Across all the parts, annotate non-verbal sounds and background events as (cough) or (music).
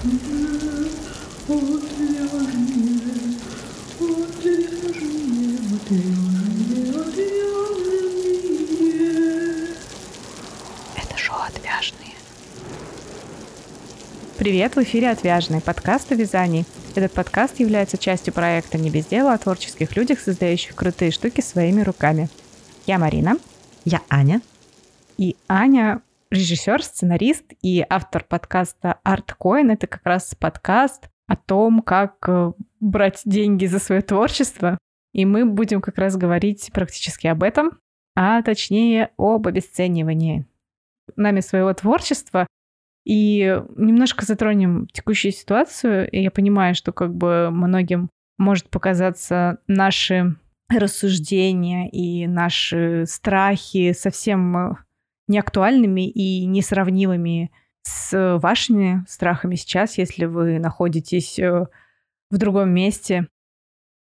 Это шоу «Отвяжные». Привет, в эфире «Отвяжные» подкаст о вязании. Этот подкаст является частью проекта «Не без дела» о творческих людях, создающих крутые штуки своими руками. Я Марина. Я Аня. И Аня режиссер, сценарист и автор подкаста ArtCoin. Это как раз подкаст о том, как э, брать деньги за свое творчество. И мы будем как раз говорить практически об этом, а точнее об обесценивании нами своего творчества. И немножко затронем текущую ситуацию. И я понимаю, что как бы многим может показаться наши рассуждения и наши страхи совсем э, неактуальными и несравнимыми с вашими страхами сейчас, если вы находитесь э, в другом месте.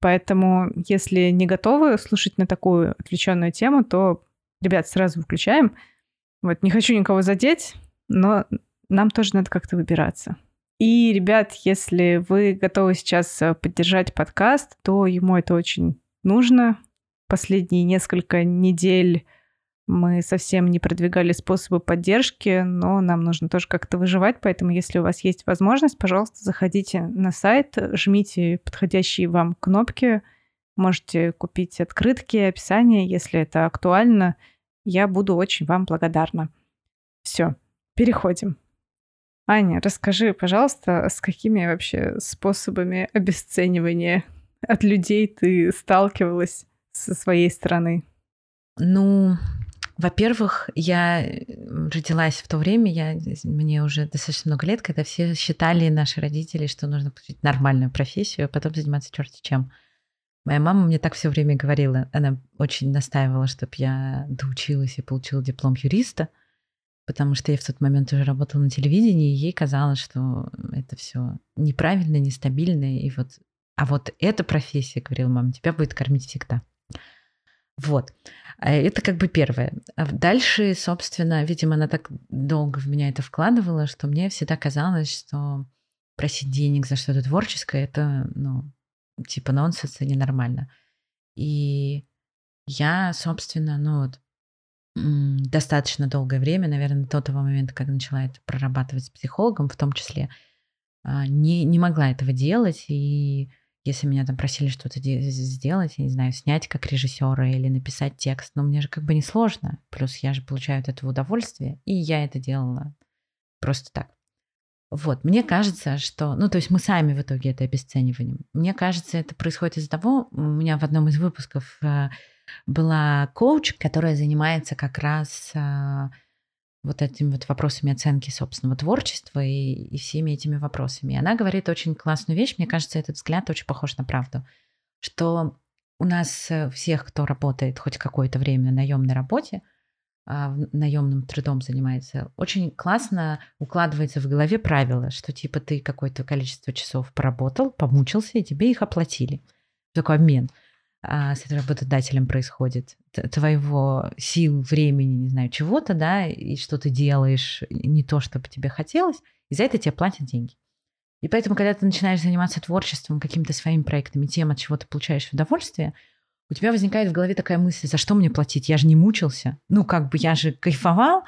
Поэтому, если не готовы слушать на такую отвлеченную тему, то, ребят, сразу выключаем. Вот, не хочу никого задеть, но нам тоже надо как-то выбираться. И, ребят, если вы готовы сейчас э, поддержать подкаст, то ему это очень нужно. Последние несколько недель мы совсем не продвигали способы поддержки, но нам нужно тоже как-то выживать, поэтому если у вас есть возможность, пожалуйста, заходите на сайт, жмите подходящие вам кнопки, можете купить открытки, описание, если это актуально. Я буду очень вам благодарна. Все, переходим. Аня, расскажи, пожалуйста, с какими вообще способами обесценивания от людей ты сталкивалась со своей стороны? Ну, во-первых, я э, родилась в то время, я, мне уже достаточно много лет, когда все считали, наши родители, что нужно получить нормальную профессию, а потом заниматься черти чем. Моя мама мне так все время говорила, она очень настаивала, чтобы я доучилась и получила диплом юриста, потому что я в тот момент уже работала на телевидении, и ей казалось, что это все неправильно, нестабильно, и вот, а вот эта профессия, говорила мама, тебя будет кормить всегда. Вот. А это как бы первое. А дальше, собственно, видимо, она так долго в меня это вкладывала, что мне всегда казалось, что просить денег за что-то творческое, это, ну, типа нонсенс и ненормально. И я, собственно, ну вот, достаточно долгое время, наверное, до того момента, когда начала это прорабатывать с психологом в том числе, а, не, не могла этого делать, и если меня там просили что-то сделать, я не знаю, снять как режиссера или написать текст, но мне же как бы не сложно. Плюс я же получаю от этого удовольствие, и я это делала просто так. Вот, мне кажется, что, ну, то есть мы сами в итоге это обесцениваем. Мне кажется, это происходит из-за того, у меня в одном из выпусков э, была коуч, которая занимается как раз э, вот этими вот вопросами оценки собственного творчества и, и всеми этими вопросами. И она говорит очень классную вещь, мне кажется, этот взгляд очень похож на правду, что у нас э, всех, кто работает хоть какое-то время на наемной работе, а, наемным трудом занимается, очень классно укладывается в голове правило, что типа ты какое-то количество часов поработал, помучился, и тебе их оплатили. Такой обмен. А, с работодателем происходит, твоего сил, времени, не знаю, чего-то, да, и что ты делаешь не то, что бы тебе хотелось, и за это тебе платят деньги. И поэтому, когда ты начинаешь заниматься творчеством, какими-то своими проектами, тем, от чего ты получаешь удовольствие, у тебя возникает в голове такая мысль, за что мне платить? Я же не мучился. Ну, как бы я же кайфовал,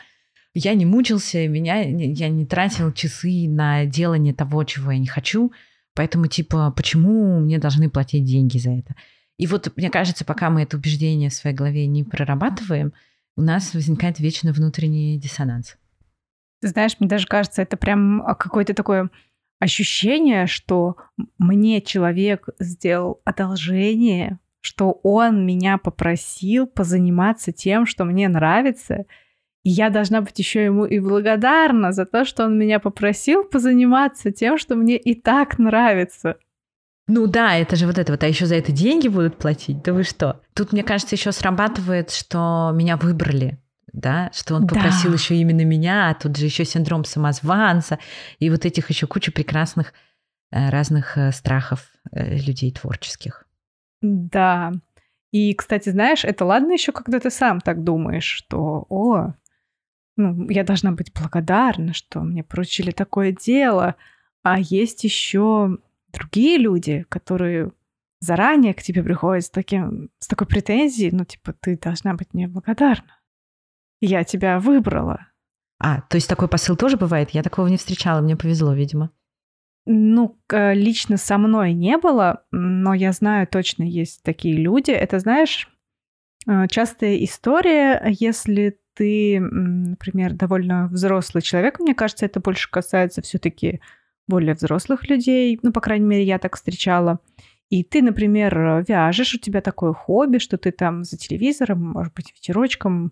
я не мучился, меня, я не тратил часы на делание того, чего я не хочу. Поэтому, типа, почему мне должны платить деньги за это? И вот, мне кажется, пока мы это убеждение в своей голове не прорабатываем, у нас возникает вечно внутренний диссонанс. Ты знаешь, мне даже кажется, это прям а, какое-то такое ощущение, что мне человек сделал одолжение, что он меня попросил позаниматься тем, что мне нравится, и я должна быть еще ему и благодарна за то, что он меня попросил позаниматься тем, что мне и так нравится. Ну да, это же вот это вот, а еще за это деньги будут платить, да вы что? Тут, мне кажется, еще срабатывает, что меня выбрали, да, что он попросил да. еще именно меня, а тут же еще синдром самозванца и вот этих еще куча прекрасных э, разных э, страхов э, людей творческих. Да. И, кстати, знаешь, это ладно еще, когда ты сам так думаешь, что, о, ну, я должна быть благодарна, что мне поручили такое дело, А есть еще другие люди, которые заранее к тебе приходят с, таким, с такой претензией, ну, типа, ты должна быть мне благодарна. Я тебя выбрала. А, то есть такой посыл тоже бывает? Я такого не встречала, мне повезло, видимо. Ну, лично со мной не было, но я знаю, точно есть такие люди. Это, знаешь, э, частая история, если ты, например, довольно взрослый человек, мне кажется, это больше касается все-таки более взрослых людей, ну, по крайней мере, я так встречала. И ты, например, вяжешь, у тебя такое хобби, что ты там за телевизором, может быть, ветерочком.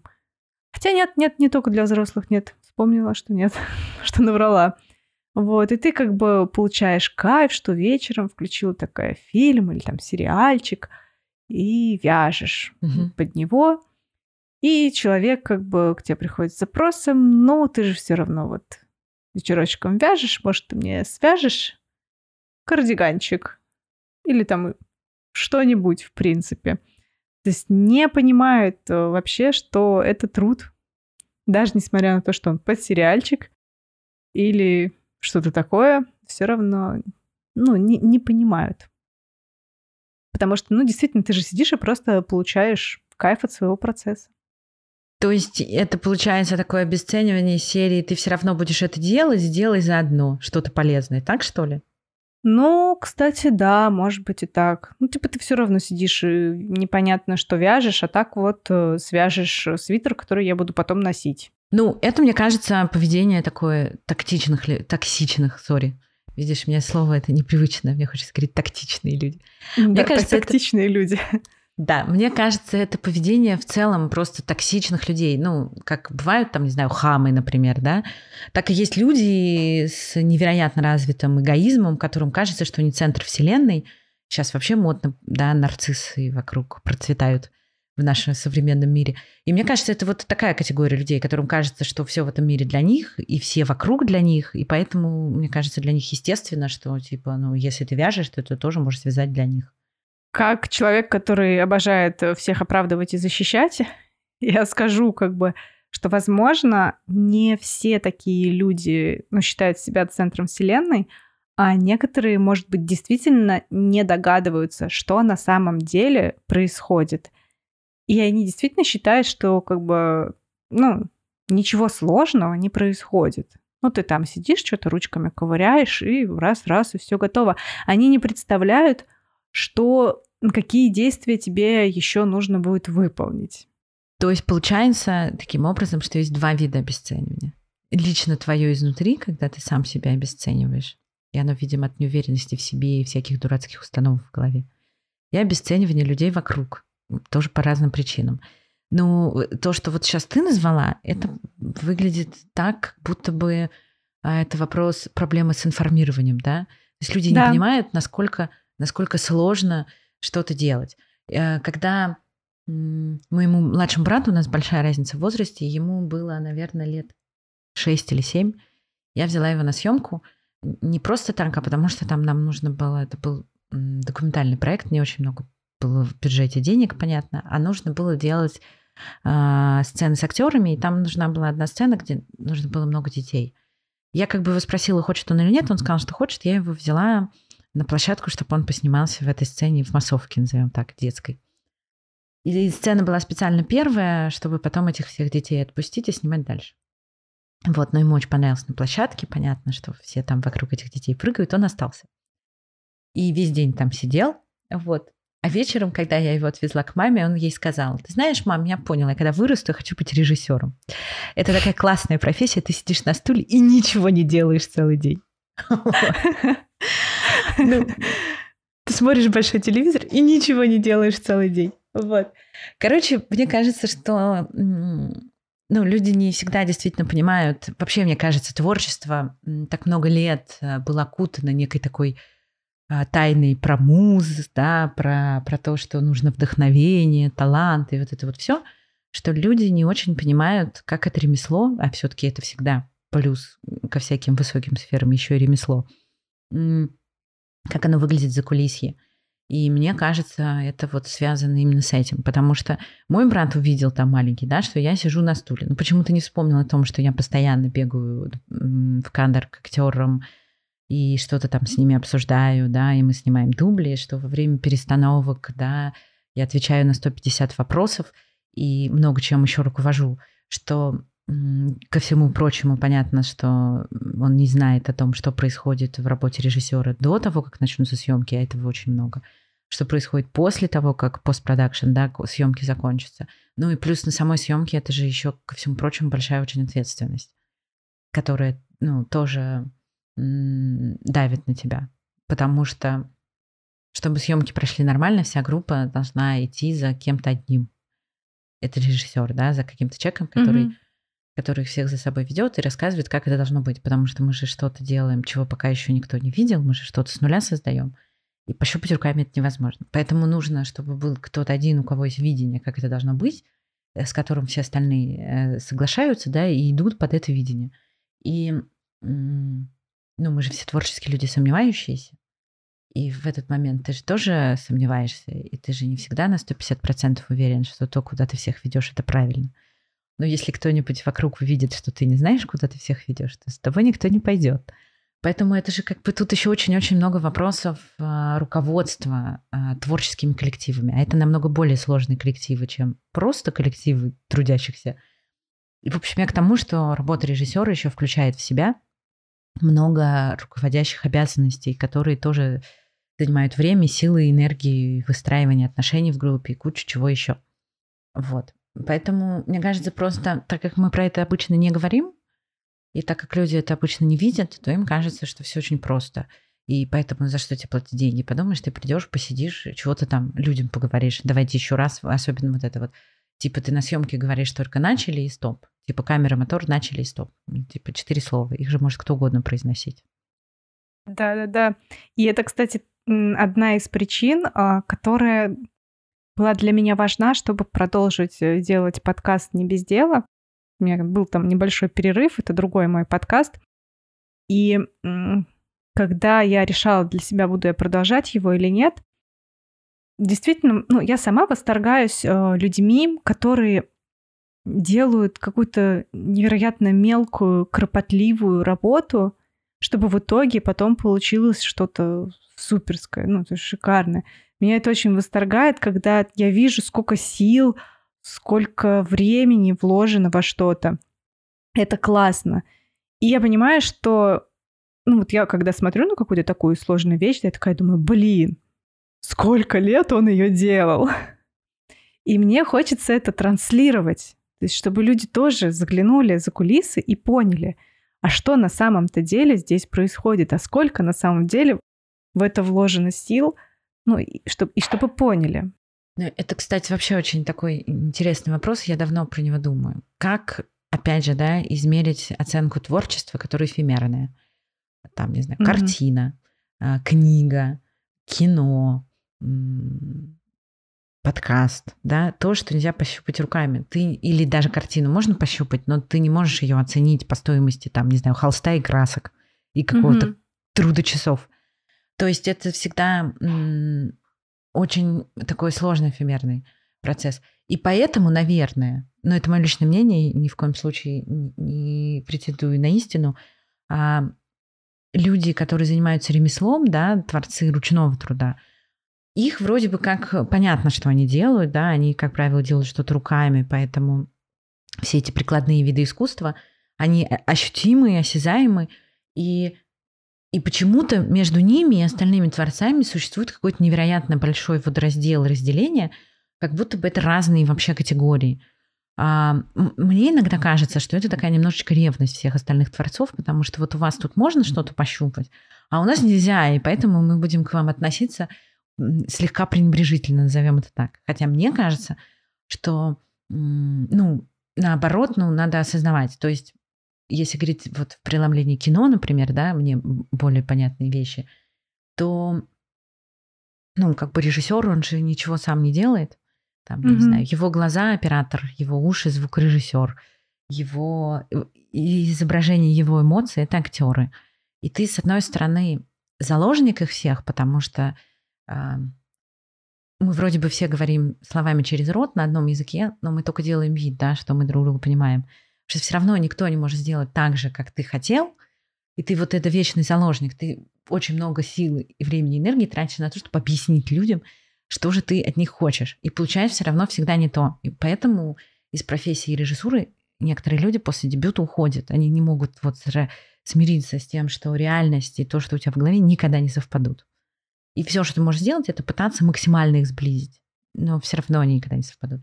Хотя нет, нет, не только для взрослых, нет. Вспомнила, что нет, (laughs) что наврала. Вот, и ты как бы получаешь кайф, что вечером включил такой фильм или там сериальчик и вяжешь угу. под него. И человек как бы к тебе приходит с запросом, ну, ты же все равно вот вечерочком вяжешь, может, ты мне свяжешь кардиганчик или там что-нибудь, в принципе. То есть не понимают э, вообще, что это труд, даже несмотря на то, что он под сериальчик или что-то такое, все равно ну, не, не понимают. Потому что, ну, действительно, ты же сидишь и просто получаешь кайф от своего процесса. То есть это получается такое обесценивание серии, ты все равно будешь это делать, сделай заодно что-то полезное, так что ли? Ну, кстати, да, может быть и так. Ну, типа ты все равно сидишь и непонятно, что вяжешь, а так вот э, свяжешь свитер, который я буду потом носить. Ну, это, мне кажется, поведение такое тактичных, токсичных, сори. Видишь, мне слово это непривычное, мне хочется говорить тактичные люди. Да, мне кажется, тактичные это... люди. Да, мне кажется, это поведение в целом просто токсичных людей. Ну, как бывают там, не знаю, хамы, например, да, так и есть люди с невероятно развитым эгоизмом, которым кажется, что они центр вселенной. Сейчас вообще модно, да, нарциссы вокруг процветают в нашем современном мире. И мне кажется, это вот такая категория людей, которым кажется, что все в этом мире для них, и все вокруг для них, и поэтому, мне кажется, для них естественно, что, типа, ну, если ты вяжешь, то ты тоже можешь связать для них. Как человек, который обожает всех оправдывать и защищать, (laughs) я скажу как бы, что, возможно, не все такие люди ну, считают себя центром Вселенной, а некоторые, может быть, действительно не догадываются, что на самом деле происходит. И они действительно считают, что как бы, ну, ничего сложного не происходит. Ну, ты там сидишь, что-то ручками ковыряешь, и раз-раз, и все готово. Они не представляют, что какие действия тебе еще нужно будет выполнить. То есть получается таким образом, что есть два вида обесценивания. Лично твое изнутри, когда ты сам себя обесцениваешь, и оно, видимо, от неуверенности в себе и всяких дурацких установок в голове. И обесценивание людей вокруг, тоже по разным причинам. Ну, то, что вот сейчас ты назвала, это выглядит так, будто бы а, это вопрос проблемы с информированием, да? То есть люди да. не понимают, насколько насколько сложно что-то делать. Э, когда моему младшему брату, у нас большая разница в возрасте, ему было, наверное, лет 6 или 7, я взяла его на съемку не просто так, а потому что там нам нужно было, это был документальный проект, не очень много было в бюджете денег, понятно, а нужно было делать э, сцены с актерами, и там нужна была одна сцена, где нужно было много детей. Я как бы его спросила, хочет он или нет, он сказал, что хочет, я его взяла на площадку, чтобы он поснимался в этой сцене в массовке, назовем так, детской. И сцена была специально первая, чтобы потом этих всех детей отпустить и снимать дальше. Вот, но ему очень понравилось на площадке, понятно, что все там вокруг этих детей прыгают, он остался. И весь день там сидел, вот. А вечером, когда я его отвезла к маме, он ей сказал, ты знаешь, мам, я поняла, я когда вырасту, я хочу быть режиссером. Это такая классная профессия, ты сидишь на стуле и ничего не делаешь целый день. (laughs) (laughs) (laughs) Ну, ты смотришь большой телевизор и ничего не делаешь целый день. Вот. Короче, мне кажется, что ну, люди не всегда действительно понимают. Вообще, мне кажется, творчество так много лет э, было окутано некой такой а, тайной про муз, да, про, про то, что нужно вдохновение, талант и вот это вот все, что люди не очень понимают, как это ремесло, а все-таки это всегда плюс ко всяким высоким сферам еще и ремесло как оно выглядит за кулисье. И мне кажется, это вот связано именно с этим, потому что мой брат увидел там маленький, да, что я сижу на стуле. Ну почему-то не вспомнил о том, что я постоянно бегаю в кадр к актерам, и что-то там с ними обсуждаю, да, и мы снимаем дубли, что во время перестановок, да, я отвечаю на 150 вопросов и много чем еще руковожу, что ко всему прочему понятно, что он не знает о том, что происходит в работе режиссера до того, как начнутся съемки, а этого очень много. Что происходит после того, как постпродакшн, да, съемки закончатся. Ну и плюс на самой съемке это же еще, ко всему прочему, большая очень ответственность, которая, ну, тоже давит на тебя. Потому что, чтобы съемки прошли нормально, вся группа должна идти за кем-то одним. Это режиссер, да, за каким-то человеком, который mm-hmm который всех за собой ведет и рассказывает, как это должно быть, потому что мы же что-то делаем, чего пока еще никто не видел, мы же что-то с нуля создаем, и пощупать руками это невозможно. Поэтому нужно, чтобы был кто-то один, у кого есть видение, как это должно быть, э, с которым все остальные э, соглашаются, да, и идут под это видение. И, ну, мы же все творческие люди, сомневающиеся, и в этот момент ты же тоже сомневаешься, и ты же не всегда на 150% уверен, что то, куда ты всех ведешь, это правильно. Но если кто-нибудь вокруг увидит, что ты не знаешь, куда ты всех ведешь, то с тобой никто не пойдет. Поэтому это же как бы тут еще очень-очень много вопросов а, руководства а, творческими коллективами. А это намного более сложные коллективы, чем просто коллективы трудящихся. И, в общем, я к тому, что работа режиссера еще включает в себя много руководящих обязанностей, которые тоже занимают время, силы, энергии, выстраивание отношений в группе и кучу чего еще. Вот. Поэтому, мне кажется, просто так как мы про это обычно не говорим, и так как люди это обычно не видят, то им кажется, что все очень просто. И поэтому за что тебе платить деньги? Подумаешь, ты придешь, посидишь, чего-то там людям поговоришь. Давайте еще раз, особенно вот это вот. Типа ты на съемке говоришь только начали и стоп. Типа камера, мотор, начали и стоп. Типа четыре слова. Их же может кто угодно произносить. Да-да-да. И это, кстати, одна из причин, а, которая была для меня важна, чтобы продолжить э, делать подкаст «Не без дела». У меня был там небольшой перерыв, это другой мой подкаст. И когда я решала для себя, буду я продолжать его или нет, действительно, ну, я сама восторгаюсь э, людьми, которые делают какую-то невероятно мелкую, кропотливую работу, чтобы в итоге потом получилось что-то суперское, ну, то есть шикарное. Меня это очень восторгает, когда я вижу, сколько сил, сколько времени вложено во что-то. Это классно. И я понимаю, что, ну вот я когда смотрю на какую-то такую сложную вещь, я такая думаю, блин, сколько лет он ее делал. И мне хочется это транслировать. То есть, чтобы люди тоже заглянули за кулисы и поняли, а что на самом-то деле здесь происходит, а сколько на самом деле в это вложено сил, ну, и чтобы, и чтобы поняли. Ну, это, кстати, вообще очень такой интересный вопрос. Я давно про него думаю. Как, опять же, да, измерить оценку творчества, которое эфемерное? Там, не знаю, mm-hmm. картина, а, книга, кино, подкаст, да, то, что нельзя пощупать руками. Ты или даже картину можно пощупать, но ты не можешь ее оценить по стоимости, там, не знаю, холста и красок и какого-то mm-hmm. труда часов. То есть это всегда очень такой сложный эфемерный процесс. И поэтому, наверное, но это мое личное мнение, ни в коем случае не претендую на истину, а люди, которые занимаются ремеслом, да, творцы ручного труда, их вроде бы как понятно, что они делают, да, они, как правило, делают что-то руками, поэтому все эти прикладные виды искусства, они ощутимы, осязаемы, и и почему-то между ними и остальными творцами существует какой-то невероятно большой водораздел, разделение, как будто бы это разные вообще категории. А, мне иногда кажется, что это такая немножечко ревность всех остальных творцов, потому что вот у вас тут можно что-то пощупать, а у нас нельзя, и поэтому мы будем к вам относиться слегка пренебрежительно, назовем это так. Хотя мне кажется, что, ну, наоборот, ну, надо осознавать. То есть если говорить вот в преломлении кино, например, да, мне более понятные вещи, то, ну, как бы режиссер, он же ничего сам не делает. Там, mm-hmm. не знаю, его глаза оператор, его уши звукорежиссер, его изображение его эмоций это актеры. И ты, с одной стороны, заложник их всех, потому что э, мы вроде бы все говорим словами через рот на одном языке, но мы только делаем вид, да, что мы друг друга понимаем что все равно никто не может сделать так же, как ты хотел, И ты вот это вечный заложник, ты очень много сил и времени, и энергии тратишь на то, чтобы объяснить людям, что же ты от них хочешь. И получаешь все равно всегда не то. И поэтому из профессии режиссуры некоторые люди после дебюта уходят. Они не могут вот смириться с тем, что реальность и то, что у тебя в голове, никогда не совпадут. И все, что ты можешь сделать, это пытаться максимально их сблизить. Но все равно они никогда не совпадут.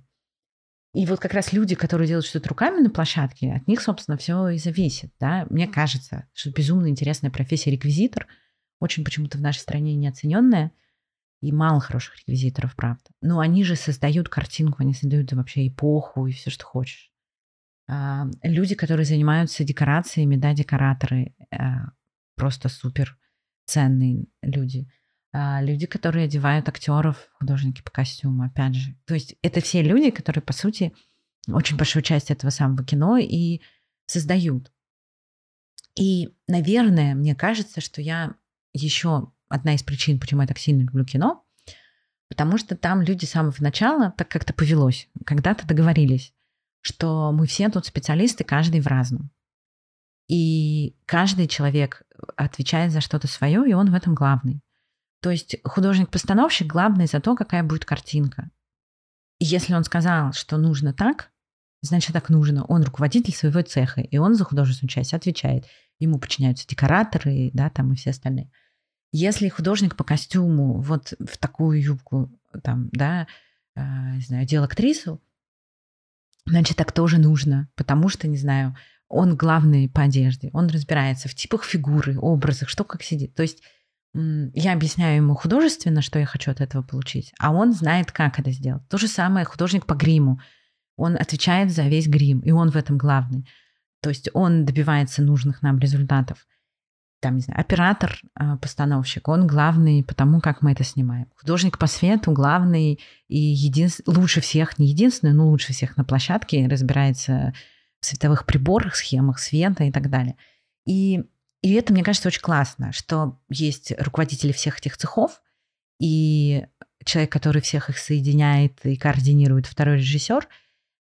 И вот как раз люди, которые делают что-то руками на площадке, от них, собственно, все и зависит. Да? Мне кажется, что безумно интересная профессия реквизитор, очень почему-то в нашей стране неоцененная, и мало хороших реквизиторов, правда. Но они же создают картинку, они создают вообще эпоху и все, что хочешь. А, люди, которые занимаются декорациями, да, декораторы, а, просто супер ценные люди. А, люди, которые одевают актеров, художники по костюму, опять же. То есть это все люди, которые, по сути, очень большую часть этого самого кино и создают. И, наверное, мне кажется, что я еще одна из причин, почему я так сильно люблю кино, потому что там люди с самого начала так как-то повелось, когда-то договорились, что мы все тут специалисты, каждый в разном. И каждый человек отвечает за что-то свое, и он в этом главный. То есть художник-постановщик главный за то, какая будет картинка. И если он сказал, что нужно так, значит так нужно. Он руководитель своего цеха, и он за художественную часть отвечает. Ему подчиняются декораторы, да, там и все остальные. Если художник по костюму вот в такую юбку, там, да, э, не знаю, делал актрису, значит, так тоже нужно, потому что, не знаю, он главный по одежде, он разбирается в типах фигуры, образах, что как сидит. То есть я объясняю ему художественно, что я хочу от этого получить, а он знает, как это сделать. То же самое художник по гриму. Он отвечает за весь грим, и он в этом главный. То есть он добивается нужных нам результатов там, не знаю, оператор, а, постановщик, он главный потому, как мы это снимаем. Художник по свету главный и единственный, лучше всех, не единственный, но лучше всех на площадке разбирается в световых приборах, схемах света и так далее. И, и это, мне кажется, очень классно, что есть руководители всех этих цехов, и человек, который всех их соединяет и координирует, второй режиссер,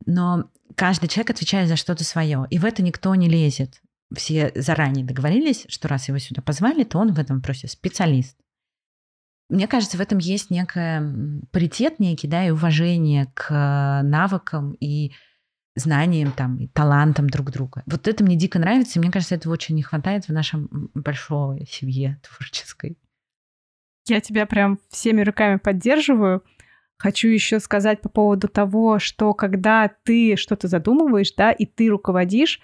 но каждый человек отвечает за что-то свое, и в это никто не лезет все заранее договорились, что раз его сюда позвали, то он в этом вопросе специалист. Мне кажется, в этом есть некое паритет некий, да, и уважение к навыкам и знаниям, там, и талантам друг друга. Вот это мне дико нравится, и мне кажется, этого очень не хватает в нашем большой семье творческой. Я тебя прям всеми руками поддерживаю. Хочу еще сказать по поводу того, что когда ты что-то задумываешь, да, и ты руководишь,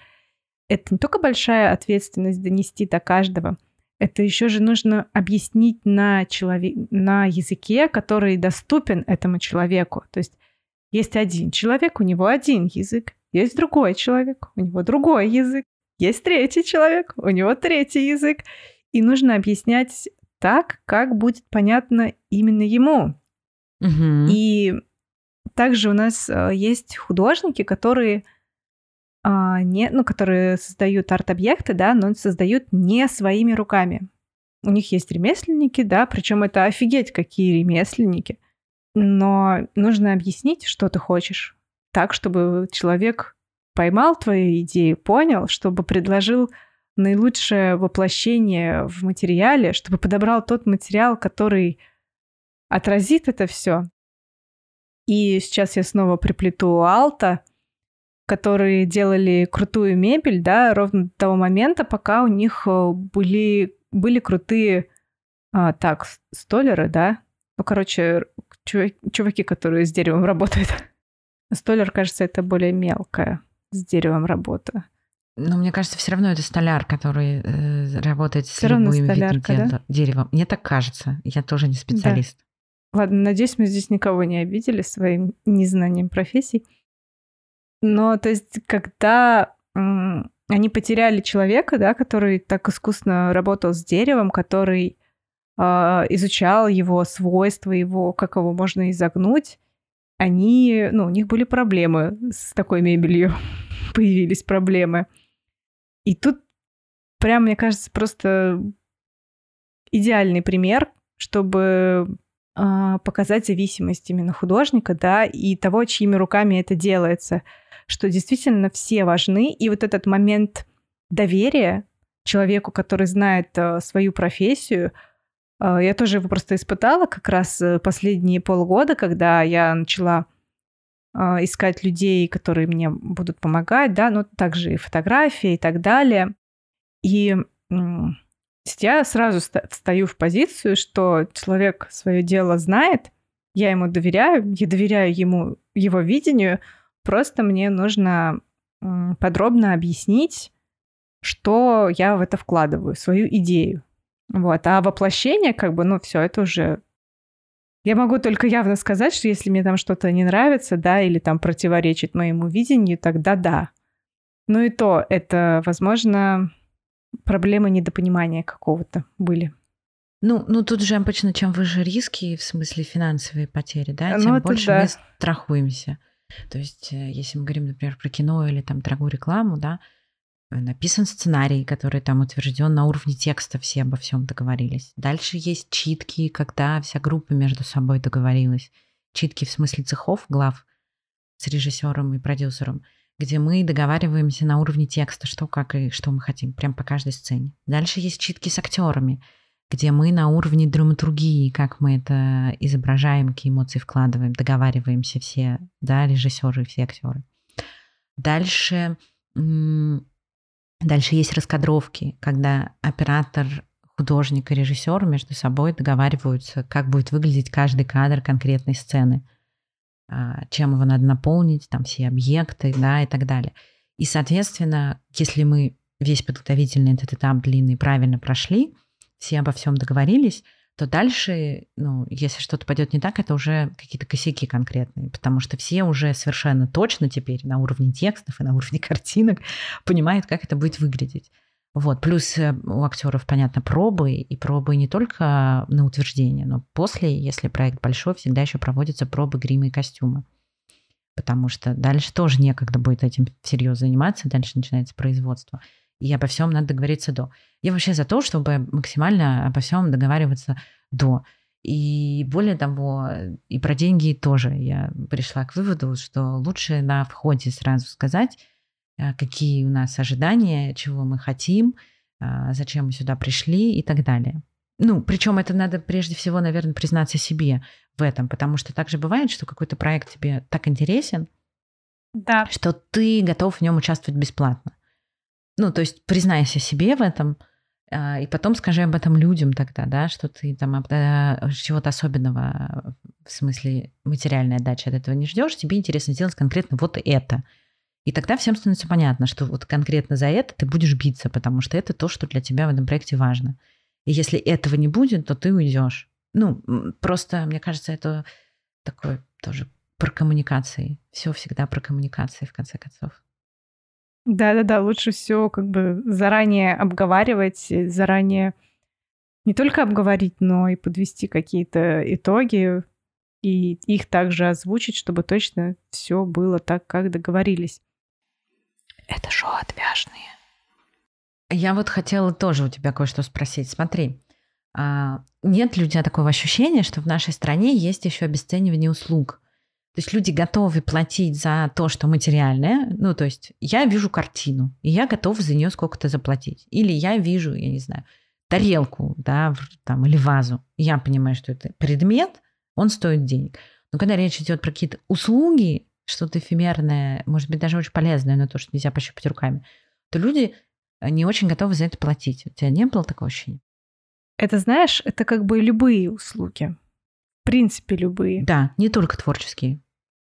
это не только большая ответственность донести до каждого, это еще же нужно объяснить на, человек, на языке, который доступен этому человеку. То есть есть один человек, у него один язык, есть другой человек, у него другой язык, есть третий человек, у него третий язык. И нужно объяснять так, как будет понятно именно ему. Угу. И также у нас э, есть художники, которые а, не, ну, которые создают арт-объекты, да, но создают не своими руками. У них есть ремесленники, да, причем это офигеть какие ремесленники. Но нужно объяснить, что ты хочешь, так, чтобы человек поймал твою идею, понял, чтобы предложил наилучшее воплощение в материале, чтобы подобрал тот материал, который отразит это все. И сейчас я снова приплету Алта, которые делали крутую мебель, да, ровно до того момента, пока у них э, были, были крутые, а, так, столеры, да, ну, короче, чуваки, которые с деревом работают. (laughs) Столер, кажется, это более мелкая с деревом работа. Но мне кажется, все равно это столяр, который э, работает все с любым видом да? деревом. Мне так кажется. Я тоже не специалист. Да. Ладно, надеюсь, мы здесь никого не обидели своим незнанием профессий. Но, то есть, когда они потеряли человека, да, который так искусно работал с деревом, который изучал его свойства, его, как его можно изогнуть, они, ну, у них были проблемы с такой мебелью, (laughs) появились проблемы. И тут прям, мне кажется, просто идеальный пример, чтобы э, показать зависимость именно художника, да, и того, чьими руками это делается – что действительно все важны, и вот этот момент доверия, человеку, который знает э, свою профессию. Э, я тоже его просто испытала как раз э, последние полгода, когда я начала э, искать людей, которые мне будут помогать, да, ну также и фотографии и так далее. И я сразу встаю в позицию, что человек свое дело знает, я ему доверяю, я доверяю ему, его видению, просто мне нужно подробно объяснить, что я в это вкладываю, свою идею. Вот. А воплощение, как бы, ну, все, это уже... Я могу только явно сказать, что если мне там что-то не нравится, да, или там противоречит моему видению, тогда да. Ну и то, это, возможно, проблемы недопонимания какого-то были. Ну, ну тут же обычно, чем выше риски, в смысле финансовые потери, да, тем ну, больше да. мы страхуемся. То есть, э, если мы говорим, например, про кино или там дорогую рекламу, да, написан сценарий, который там утвержден на уровне текста, все обо всем договорились. Дальше есть читки, когда вся группа между собой договорилась. Читки в смысле цехов, глав с режиссером и продюсером где мы договариваемся на уровне текста, что, как и что мы хотим, прям по каждой сцене. Дальше есть читки с актерами, где мы на уровне драматургии, как мы это изображаем, какие эмоции вкладываем, договариваемся все, да, режиссеры, все актеры. Дальше, дальше есть раскадровки, когда оператор, художник и режиссер между собой договариваются, как будет выглядеть каждый кадр конкретной сцены – а, чем его надо наполнить, там все объекты, да, и так далее. И, соответственно, если мы весь подготовительный этот этап длинный правильно прошли, все обо всем договорились, то дальше, ну, если что-то пойдет не так, это уже какие-то косяки конкретные, потому что все уже совершенно точно теперь на уровне текстов и на уровне (laughs) картинок понимают, как это будет выглядеть. Вот. Плюс э, у актеров, понятно, пробы, и пробы не только на утверждение, но после, если проект большой, всегда еще проводятся пробы грима и костюма. Потому что дальше тоже некогда будет этим всерьез заниматься, дальше начинается производство. И обо всем надо договориться до. Я вообще за то, чтобы максимально обо всем договариваться до. И более того, и про деньги тоже я пришла к выводу, что лучше на входе сразу сказать, а, какие у нас ожидания, чего мы хотим, а, зачем мы сюда пришли и так далее. Ну, причем это надо прежде всего, наверное, признаться себе в этом, потому что также бывает, что какой-то проект тебе так интересен, да. что ты готов в нем участвовать бесплатно. Ну, то есть признайся себе в этом, а, и потом скажи об этом людям тогда, да, что ты там чего-то особенного в смысле материальной отдачи от этого не ждешь, тебе интересно сделать конкретно вот это – и тогда всем становится понятно, что вот конкретно за это ты будешь биться, потому что это то, что для тебя в этом проекте важно. И если этого не будет, то ты уйдешь. Ну, просто, мне кажется, это такое тоже про коммуникации. Все всегда про коммуникации, в конце концов. Да-да-да, лучше все как бы заранее обговаривать, заранее не только обговорить, но и подвести какие-то итоги и их также озвучить, чтобы точно все было так, как договорились. Это шоу отвяжные. Я вот хотела тоже у тебя кое-что спросить. Смотри, а, нет ли у тебя такого ощущения, что в нашей стране есть еще обесценивание услуг? То есть люди готовы платить за то, что материальное. Ну, то есть я вижу картину, и я готов за нее сколько-то заплатить. Или я вижу, я не знаю, тарелку, да, там, или вазу. Я понимаю, что это предмет, он стоит денег. Но когда речь идет про какие-то услуги, что-то эфемерное, может быть, даже очень полезное, но то, что нельзя пощупать руками, то люди э, не очень готовы за это платить. У тебя не было такого ощущения? Это, знаешь, это как бы любые услуги. В принципе, любые. Да, не только творческие.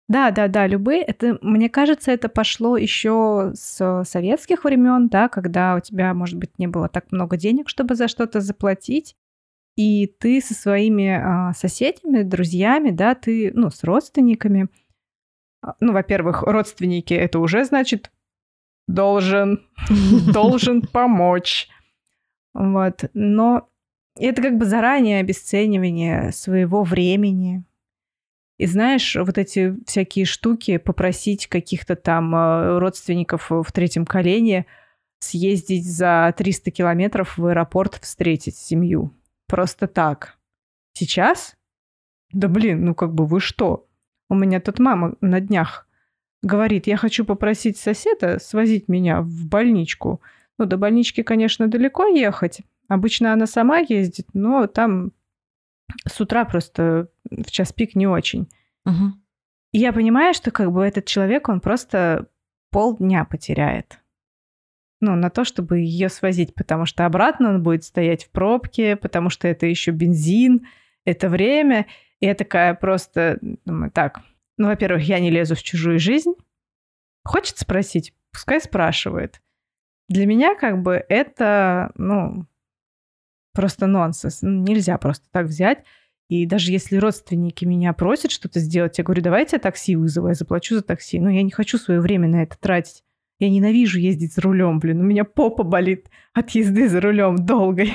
Да, да, да, любые. Это, мне кажется, это пошло еще с советских времен, да, когда у тебя, может быть, не было так много денег, чтобы за что-то заплатить. И ты со своими а, соседями, друзьями, да, ты, ну, с родственниками, а, ну, во-первых, родственники это уже значит должен, (laughs) должен помочь. Вот. Но это как бы заранее обесценивание своего времени. И знаешь, вот эти всякие штуки, попросить каких-то там а, родственников в третьем колене съездить за 300 километров в аэропорт встретить семью. Просто так. Сейчас? Да блин, ну как бы вы что? У меня тут мама на днях говорит, я хочу попросить соседа свозить меня в больничку Ну, до больнички, конечно, далеко ехать. Обычно она сама ездит, но там с утра просто в час пик не очень. Угу. И я понимаю, что как бы этот человек, он просто полдня потеряет. Ну, на то, чтобы ее свозить, потому что обратно он будет стоять в пробке, потому что это еще бензин, это время. И я такая просто, думаю, так, ну, во-первых, я не лезу в чужую жизнь. Хочет спросить, пускай спрашивает. Для меня как бы это, ну, просто нонсенс. Ну, нельзя просто так взять. И даже если родственники меня просят что-то сделать, я говорю, давайте я такси вызову, я заплачу за такси. Но я не хочу свое время на это тратить. Я ненавижу ездить за рулем, блин. У меня попа болит от езды за рулем долгой.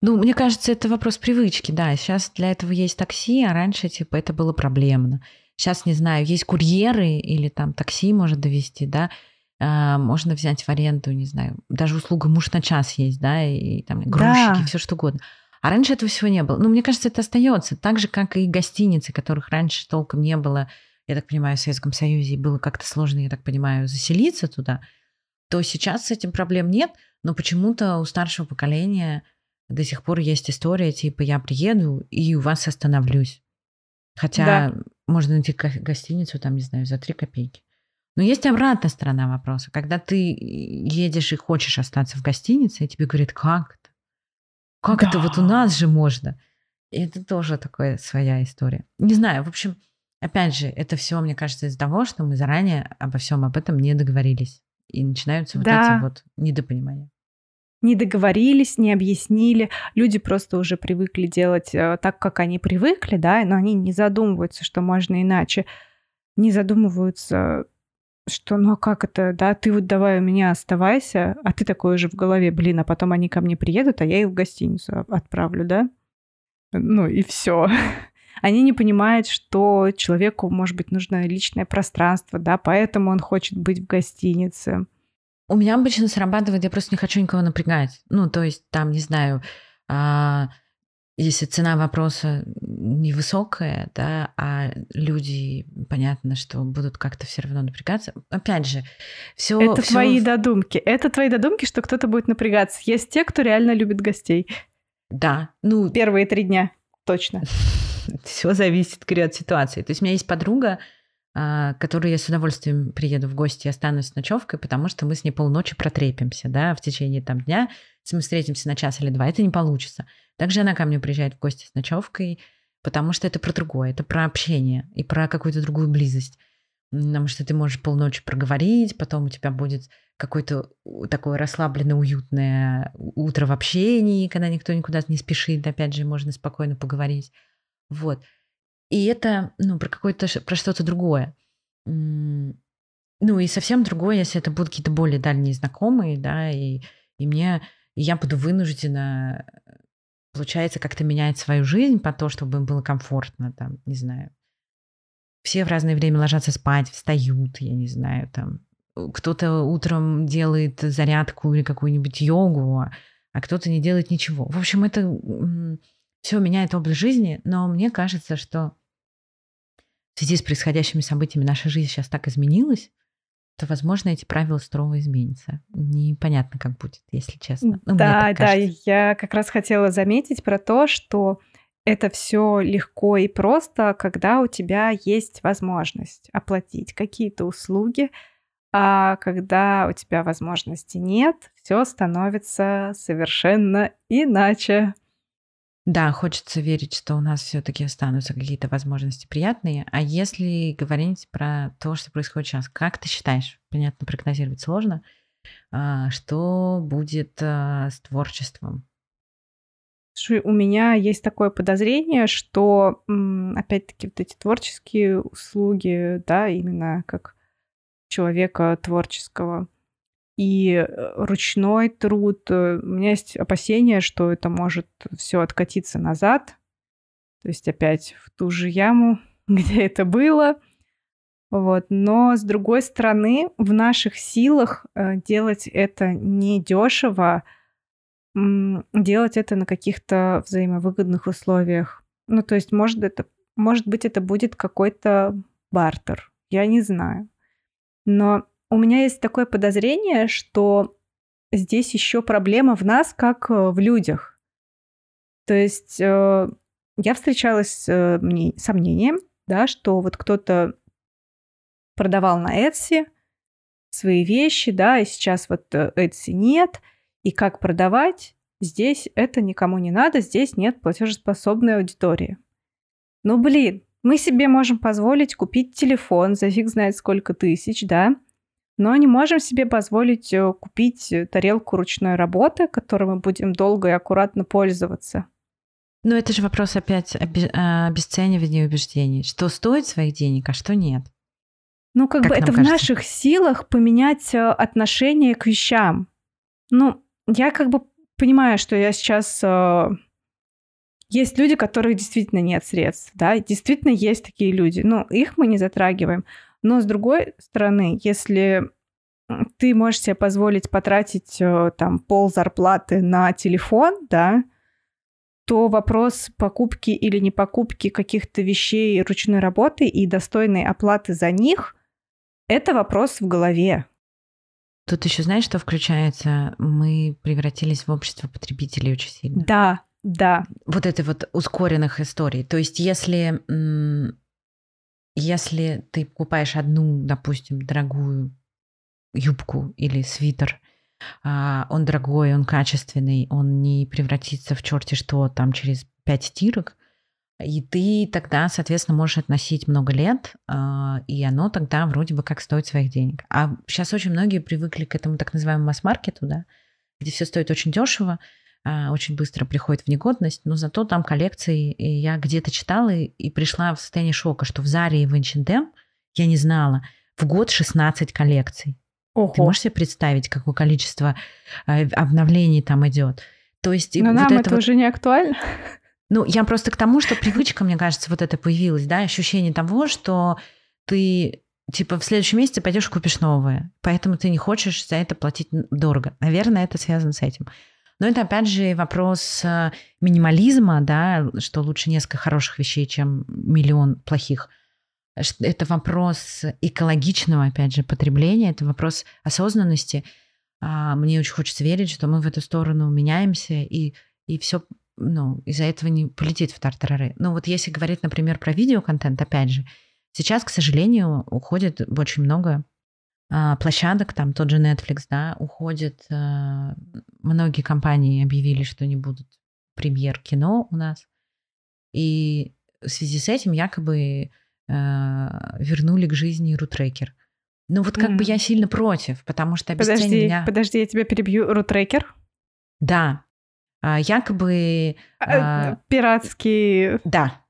Ну, мне кажется, это вопрос привычки, да. Сейчас для этого есть такси, а раньше, типа, это было проблемно. Сейчас, не знаю, есть курьеры или там такси может довести, да. А, можно взять в аренду, не знаю, даже услуга муж на час есть, да, и там грузчики, да. все что угодно. А раньше этого всего не было. Ну, мне кажется, это остается. Так же, как и гостиницы, которых раньше толком не было, я так понимаю, в Советском Союзе, было как-то сложно, я так понимаю, заселиться туда, то сейчас с этим проблем нет, но почему-то у старшего поколения до сих пор есть история, типа, я приеду и у вас остановлюсь. Хотя да. можно найти гостиницу, там, не знаю, за 3 копейки. Но есть обратная сторона вопроса. Когда ты едешь и хочешь остаться в гостинице, и тебе говорят, как это? Как да. это вот у нас же можно? И это тоже такая своя история. Не знаю, в общем, опять же, это все, мне кажется, из-за того, что мы заранее обо всем об этом не договорились. И начинаются да. вот эти вот недопонимания не договорились, не объяснили. Люди просто уже привыкли делать э, так, как они привыкли, да, но они не задумываются, что можно иначе. Не задумываются, что ну а как это, да, ты вот давай у меня оставайся, а ты такой уже в голове, блин, а потом они ко мне приедут, а я их в гостиницу отправлю, да? Ну и все. (laughs) Они не понимают, что человеку, может быть, нужно личное пространство, да, поэтому он хочет быть в гостинице. У меня обычно срабатывает, я просто не хочу никого напрягать. Ну, то есть там, не знаю, а, если цена вопроса невысокая, да, а люди, понятно, что будут как-то все равно напрягаться. Опять же, все. Это всё... твои додумки. Это твои додумки, что кто-то будет напрягаться. Есть те, кто реально любит гостей. Да, ну. Первые три дня, точно. (laughs) Все зависит, говорю, от ситуации. То есть у меня есть подруга, а, которую я с удовольствием приеду в гости и останусь с ночевкой, потому что мы с ней полночи протрепимся, да, в течение там дня. Если мы встретимся на час или два, это не получится. Также она ко мне приезжает в гости с ночевкой, потому что это про другое, это про общение и про какую-то другую близость. Потому что ты можешь полночи проговорить, потом у тебя будет какое-то такое расслабленное, уютное утро в общении, когда никто никуда не спешит, опять же, можно спокойно поговорить. Вот. И это, ну, про какое-то, про что-то другое. Ну, и совсем другое, если это будут какие-то более дальние знакомые, да, и, и мне, и я буду вынуждена, получается, как-то менять свою жизнь по то, чтобы им было комфортно, там, не знаю. Все в разное время ложатся спать, встают, я не знаю, там. Кто-то утром делает зарядку или какую-нибудь йогу, а, кто-то не делает ничего. В общем, это все меняет область жизни, но мне кажется, что в связи с происходящими событиями наша жизнь сейчас так изменилась, то, возможно, эти правила сурово изменятся. Непонятно, как будет, если честно. Ну, да, да, я как раз хотела заметить про то, что это все легко и просто, когда у тебя есть возможность оплатить какие-то услуги, а когда у тебя возможности нет, все становится совершенно иначе. Да, хочется верить, что у нас все-таки останутся какие-то возможности приятные. А если говорить про то, что происходит сейчас, как ты считаешь, понятно, прогнозировать сложно, а, что будет а, с творчеством? Слушай, у меня есть такое подозрение, что, опять-таки, вот эти творческие услуги, да, именно как человека творческого, и э, ручной труд. Э, у меня есть опасение, что это может все откатиться назад, то есть опять в ту же яму, (laughs) где это было. Вот. Но с другой стороны, в наших силах э, делать это не дешево, делать это на каких-то взаимовыгодных условиях. Ну, то есть, может, это, может быть, это будет какой-то бартер. Я не знаю. Но у меня есть такое подозрение, что здесь еще проблема в нас, как э, в людях. То есть э, я встречалась с э, сомнением, да, что вот кто-то продавал на Etsy свои вещи, да, и сейчас вот Etsy нет, и как продавать, здесь это никому не надо, здесь нет платежеспособной аудитории. Ну, блин, мы себе можем позволить купить телефон за фиг знает сколько тысяч, да, но не можем себе позволить э, купить тарелку ручной работы, которой мы будем долго и аккуратно пользоваться. Ну, это же вопрос опять а, обесценивания убеждений. Что стоит своих денег, а что нет? Ну, как, как бы это кажется? в наших силах поменять э, отношение к вещам. Ну, я как бы понимаю, что я сейчас... Э, есть люди, которых действительно нет средств, да, действительно есть такие люди. Ну, их мы не затрагиваем. Но с другой стороны, если ты можешь себе позволить потратить э, там пол зарплаты на телефон, да, то вопрос покупки или не покупки каких-то вещей ручной работы и достойной оплаты за них – это вопрос в голове. Тут еще знаешь, что включается? Мы превратились в общество потребителей очень сильно. Да, да. Вот это вот ускоренных историй. То есть если если ты покупаешь одну, допустим, дорогую юбку или свитер, а, он дорогой, он качественный, он не превратится в черти что там через пять стирок, и ты тогда, соответственно, можешь относить много лет, а, и оно тогда вроде бы как стоит своих денег. А сейчас очень многие привыкли к этому так называемому масс-маркету, да, где все стоит очень дешево, очень быстро приходит в негодность, но зато там коллекции, и я где-то читала и пришла в состояние шока, что в Заре и в H&M я не знала, в год 16 коллекций. Ого. Ты можешь себе представить, какое количество э, обновлений там идет? То есть Но вот нам это, это вот... уже не актуально. Ну, я просто к тому, что привычка, мне кажется, вот это появилась, да, ощущение того, что ты типа в следующем месяце пойдешь купишь новое, поэтому ты не хочешь за это платить дорого. Наверное, это связано с этим. Но это, опять же, вопрос э, минимализма, да, что лучше несколько хороших вещей, чем миллион плохих. Это вопрос экологичного, опять же, потребления, это вопрос осознанности. А, мне очень хочется верить, что мы в эту сторону меняемся, и, и все ну, из-за этого не полетит в тартарары. Ну, вот если говорить, например, про видеоконтент, опять же, сейчас, к сожалению, уходит очень много площадок, там тот же Netflix, да, уходит. А, многие компании объявили, что не будут премьер кино у нас. И в связи с этим якобы а, вернули к жизни рутрекер. Ну вот как mm. бы я сильно против, потому что подожди, меня... Подожди, я тебя перебью. Рутрекер? Да. Якобы... Пиратский... Да,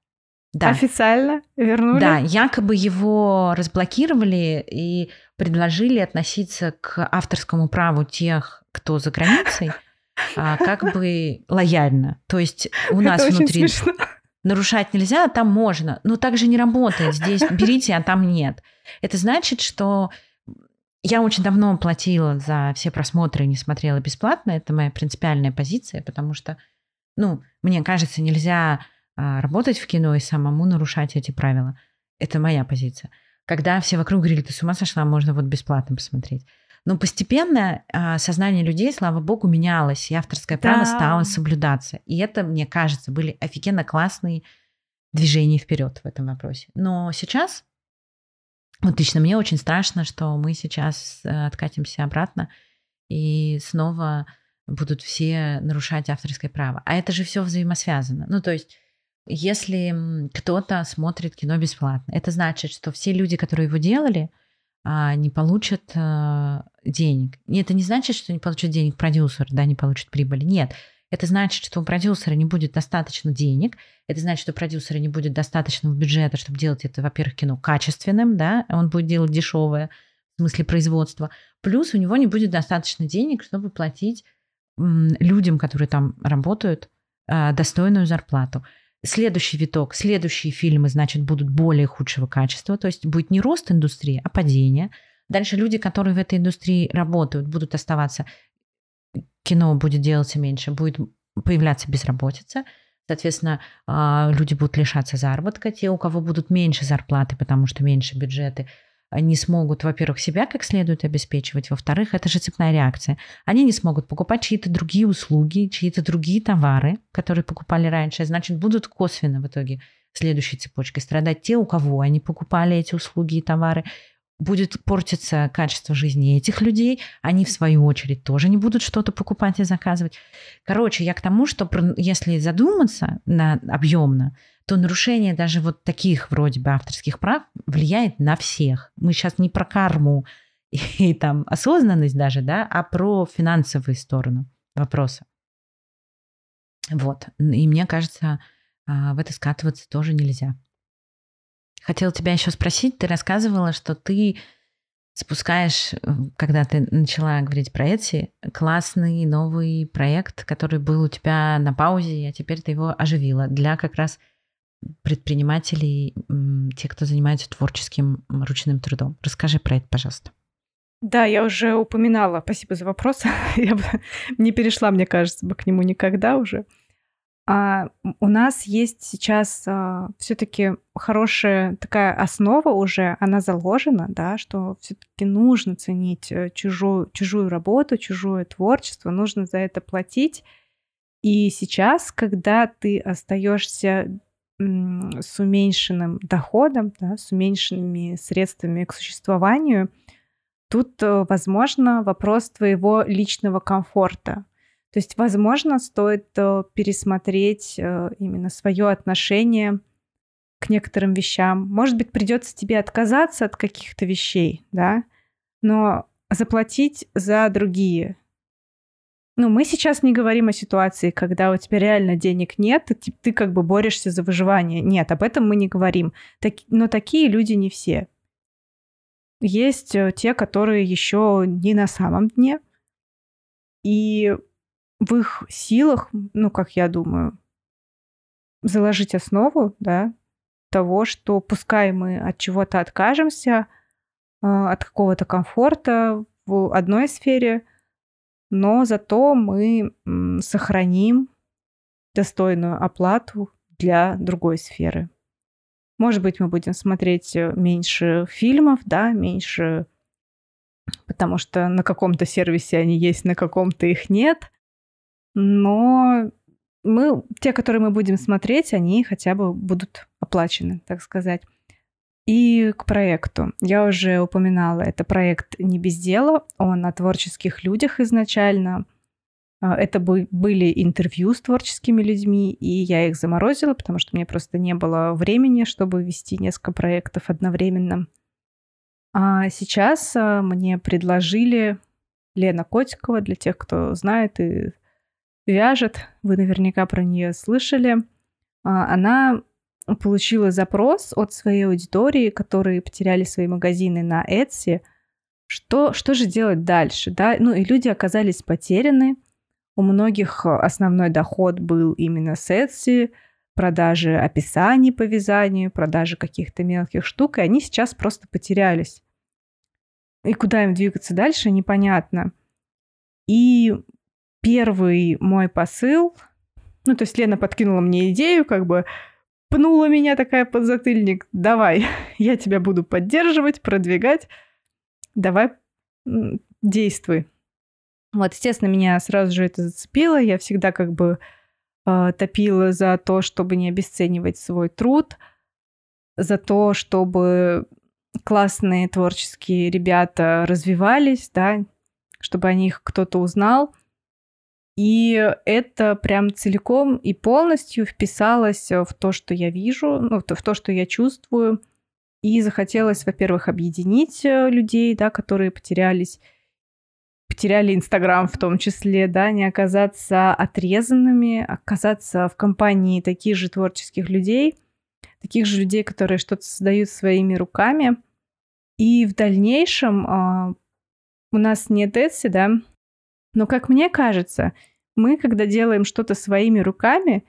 да. Официально вернули? Да, якобы его разблокировали и предложили относиться к авторскому праву тех, кто за границей, а, как бы лояльно. То есть у нас внутри смешно. нарушать нельзя, а там можно. Но так же не работает. Здесь берите, а там нет. Это значит, что я очень давно платила за все просмотры и не смотрела бесплатно. Это моя принципиальная позиция, потому что, ну, мне кажется, нельзя а, работать в кино и самому нарушать эти правила. Это моя позиция. Когда все вокруг говорили, ты с ума сошла, можно вот бесплатно посмотреть. Но постепенно а, сознание людей, слава богу, менялось, и авторское да. право стало соблюдаться. И это, мне кажется, были офигенно классные движения вперед в этом вопросе. Но сейчас, вот лично мне очень страшно, что мы сейчас э, откатимся обратно и снова будут все нарушать авторское право. А это же все взаимосвязано. Ну, то есть если кто-то смотрит кино бесплатно, это значит, что все люди, которые его делали, а, не получат а, денег. И это не значит, что не получат денег продюсер, да, не получит прибыли. Нет. Это значит, что у продюсера не будет достаточно денег. Это значит, что у продюсера не будет достаточного бюджета, чтобы делать это, во-первых, кино качественным, да, он будет делать дешевое в смысле производства. Плюс у него не будет достаточно денег, чтобы платить людям, которые там работают, а, достойную зарплату. Следующий виток, следующие фильмы, значит, будут более худшего качества, то есть будет не рост индустрии, а падение. Дальше люди, которые в этой индустрии работают, будут оставаться, кино будет делаться меньше, будет появляться безработица, соответственно, а, люди будут лишаться заработка, те, у кого будут меньше зарплаты, потому что меньше бюджеты, не смогут, во-первых, себя как следует обеспечивать, во-вторых, это же цепная реакция. Они не смогут покупать чьи-то другие услуги, чьи-то другие товары, которые покупали раньше, значит, будут косвенно в итоге следующей цепочкой страдать те, у кого они покупали эти услуги и товары, будет портиться качество жизни этих людей, они в свою очередь тоже не будут что-то покупать и заказывать. Короче, я к тому, что если задуматься на объемно, то нарушение даже вот таких вроде бы авторских прав влияет на всех. Мы сейчас не про карму (laughs) и, там осознанность даже, да, а про финансовую сторону вопроса. Вот. И мне кажется, а, в это скатываться тоже нельзя. Хотела тебя еще спросить, ты рассказывала, что ты спускаешь, э, когда ты начала говорить про эти, классный новый проект, который был у тебя на паузе, а теперь ты его оживила для как раз предпринимателей, те, кто занимается творческим ручным трудом. Расскажи про это, пожалуйста. Да, я уже упоминала. Спасибо за вопрос. (laughs) я бы не перешла, мне кажется, бы к нему никогда уже. А у нас есть сейчас а, все-таки хорошая такая основа уже, она заложена, да, что все-таки нужно ценить э, чужую, чужую работу, чужое творчество, нужно за это платить. И сейчас, когда ты остаешься с уменьшенным доходом, да, с уменьшенными средствами к существованию, тут, э, возможно, вопрос твоего личного комфорта. То есть, возможно, стоит э, пересмотреть э, именно свое отношение к некоторым вещам. Может быть, придется тебе отказаться от каких-то вещей, да, но заплатить за другие. Ну, мы сейчас не говорим о ситуации, когда у тебя реально денег нет, и ты, ты как бы борешься за выживание. Нет, об этом мы не говорим. Так, но такие люди не все. Есть э, те, которые еще не на самом дне. И в их силах, ну, как я думаю, заложить основу, да, того, что пускай мы от чего-то откажемся, а, от какого-то комфорта в одной сфере, но зато мы сохраним достойную оплату для другой сферы. Может быть, мы будем смотреть э, меньше фильмов, да, меньше, потому что на каком-то сервисе они есть, на каком-то их нет но мы, те, которые мы будем смотреть, они хотя бы будут оплачены, так сказать. И к проекту. Я уже упоминала, это проект «Не без дела», он о творческих людях изначально. А, это были интервью с творческими людьми, и я их заморозила, потому что мне просто не было времени, чтобы вести несколько проектов одновременно. А сейчас а, мне предложили Лена Котикова, для тех, кто знает и вяжет, вы наверняка про нее слышали. А, она получила запрос от своей аудитории, которые потеряли свои магазины на Etsy, что, что же делать дальше, да? Ну и люди оказались потеряны. У многих основной доход был именно с Etsy, продажи описаний по вязанию, продажи каких-то мелких штук, и они сейчас просто потерялись. И куда им двигаться дальше, непонятно. И первый мой посыл, ну, то есть Лена подкинула мне идею, как бы пнула меня такая под затыльник, давай, (laughs) я тебя буду поддерживать, продвигать, давай действуй. Вот, естественно, меня сразу же это зацепило. Я всегда как бы э, топила за то, чтобы не обесценивать свой труд, за то, чтобы классные творческие ребята развивались, да, чтобы о них кто-то узнал. И это прям целиком и полностью вписалось в то, что я вижу, ну, в то, что я чувствую. И захотелось, во-первых, объединить э, людей, да, которые потерялись, потеряли Инстаграм в том числе, да, не оказаться отрезанными, оказаться в компании таких же творческих людей, таких же людей, которые что-то создают своими руками. И в дальнейшем э, у нас нет Etsy, да, но, как мне кажется, мы, когда делаем что-то своими руками,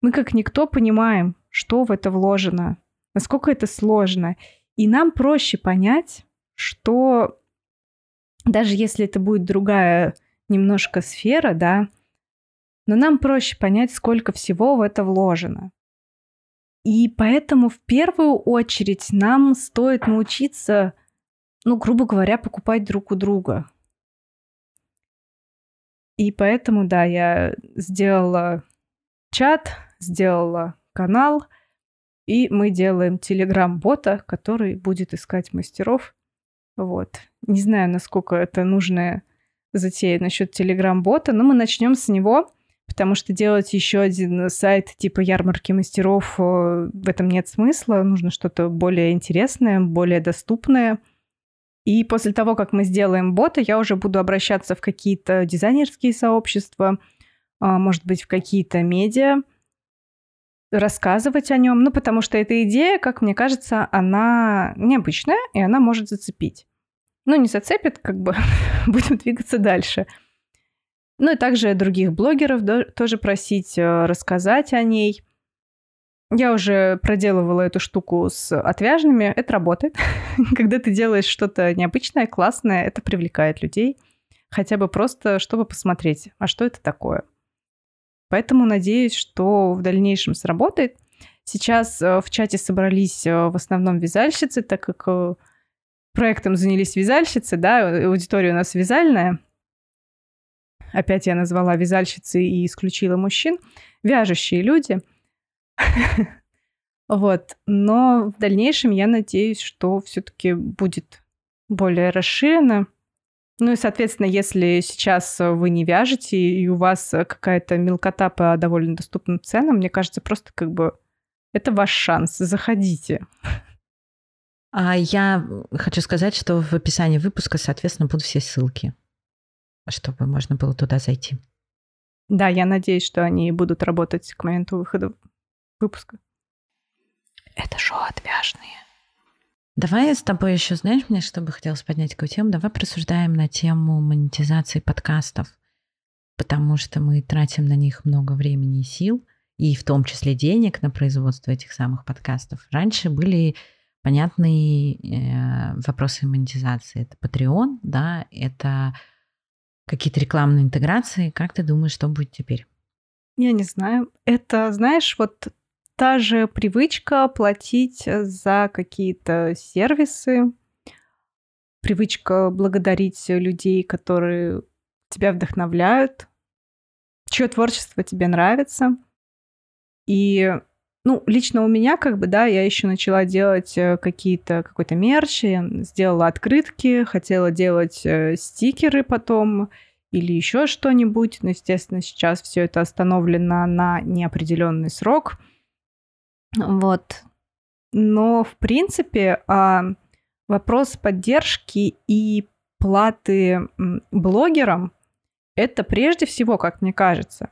мы как никто понимаем, что в это вложено, насколько это сложно. И нам проще понять, что даже если это будет другая немножко сфера, да, но нам проще понять, сколько всего в это вложено. И поэтому в первую очередь нам стоит научиться ну, грубо говоря, покупать друг у друга. И поэтому, да, я сделала чат, сделала канал, и мы делаем телеграм-бота, который будет искать мастеров. Вот. Не знаю, насколько это нужная затея насчет телеграм-бота, но мы начнем с него, потому что делать еще один сайт типа ярмарки мастеров э, в этом нет смысла. Нужно что-то более интересное, более доступное. И после того, как мы сделаем бота, я уже буду обращаться в какие-то дизайнерские сообщества, а, может быть, в какие-то медиа, рассказывать о нем, ну, потому что эта идея, как мне кажется, она необычная, и она может зацепить. Ну, не зацепит, как бы (laughs) будем двигаться дальше. Ну и также других блогеров тоже просить э, рассказать о ней. Я уже проделывала эту штуку с отвяжными. Это работает. (laughs) Когда ты делаешь что-то необычное, классное, это привлекает людей. Хотя бы просто, чтобы посмотреть, а что это такое. Поэтому надеюсь, что в дальнейшем сработает. Сейчас э, в чате собрались э, в основном вязальщицы, так как э, проектом занялись вязальщицы, да, аудитория у нас вязальная. Опять я назвала вязальщицы и исключила мужчин. Вяжущие люди. (laughs) Вот. Но в дальнейшем я надеюсь, что все-таки будет более расширено. Ну и, соответственно, если сейчас вы не вяжете, и у вас какая-то мелкота по довольно доступным ценам, мне кажется, просто как бы это ваш шанс. Заходите. А я хочу сказать, что в описании выпуска, соответственно, будут все ссылки, чтобы можно было туда зайти. Да, я надеюсь, что они будут работать к моменту выхода выпуска. Это шоу отвяжные. Давай с тобой еще, знаешь, мне что бы хотелось поднять такую тему, давай просуждаем на тему монетизации подкастов, потому что мы тратим на них много времени и сил, и в том числе денег на производство этих самых подкастов. Раньше были понятные э, вопросы монетизации. Это Patreon, да, это какие-то рекламные интеграции. Как ты думаешь, что будет теперь? Я не знаю. Это, знаешь, вот та же привычка платить за какие-то сервисы, привычка благодарить людей, которые тебя вдохновляют, чье творчество тебе нравится. И, ну, лично у меня, как бы, да, я еще начала делать э, какие-то, какой-то мерч, я сделала открытки, хотела делать э, стикеры потом или еще что-нибудь. Но, естественно, сейчас все это остановлено на неопределенный срок. Вот. Но, в принципе, а, вопрос поддержки и платы блогерам – это прежде всего, как мне кажется,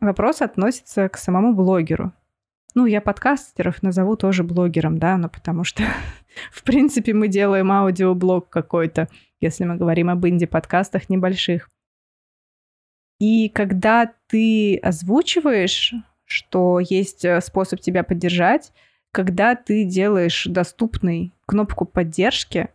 вопрос относится к самому блогеру. Ну, я подкастеров назову тоже блогером, да, но потому что, (laughs) в принципе, мы делаем аудиоблог какой-то, если мы говорим об инди-подкастах небольших. И когда ты озвучиваешь что есть э, способ тебя поддержать, когда ты делаешь доступной кнопку поддержки,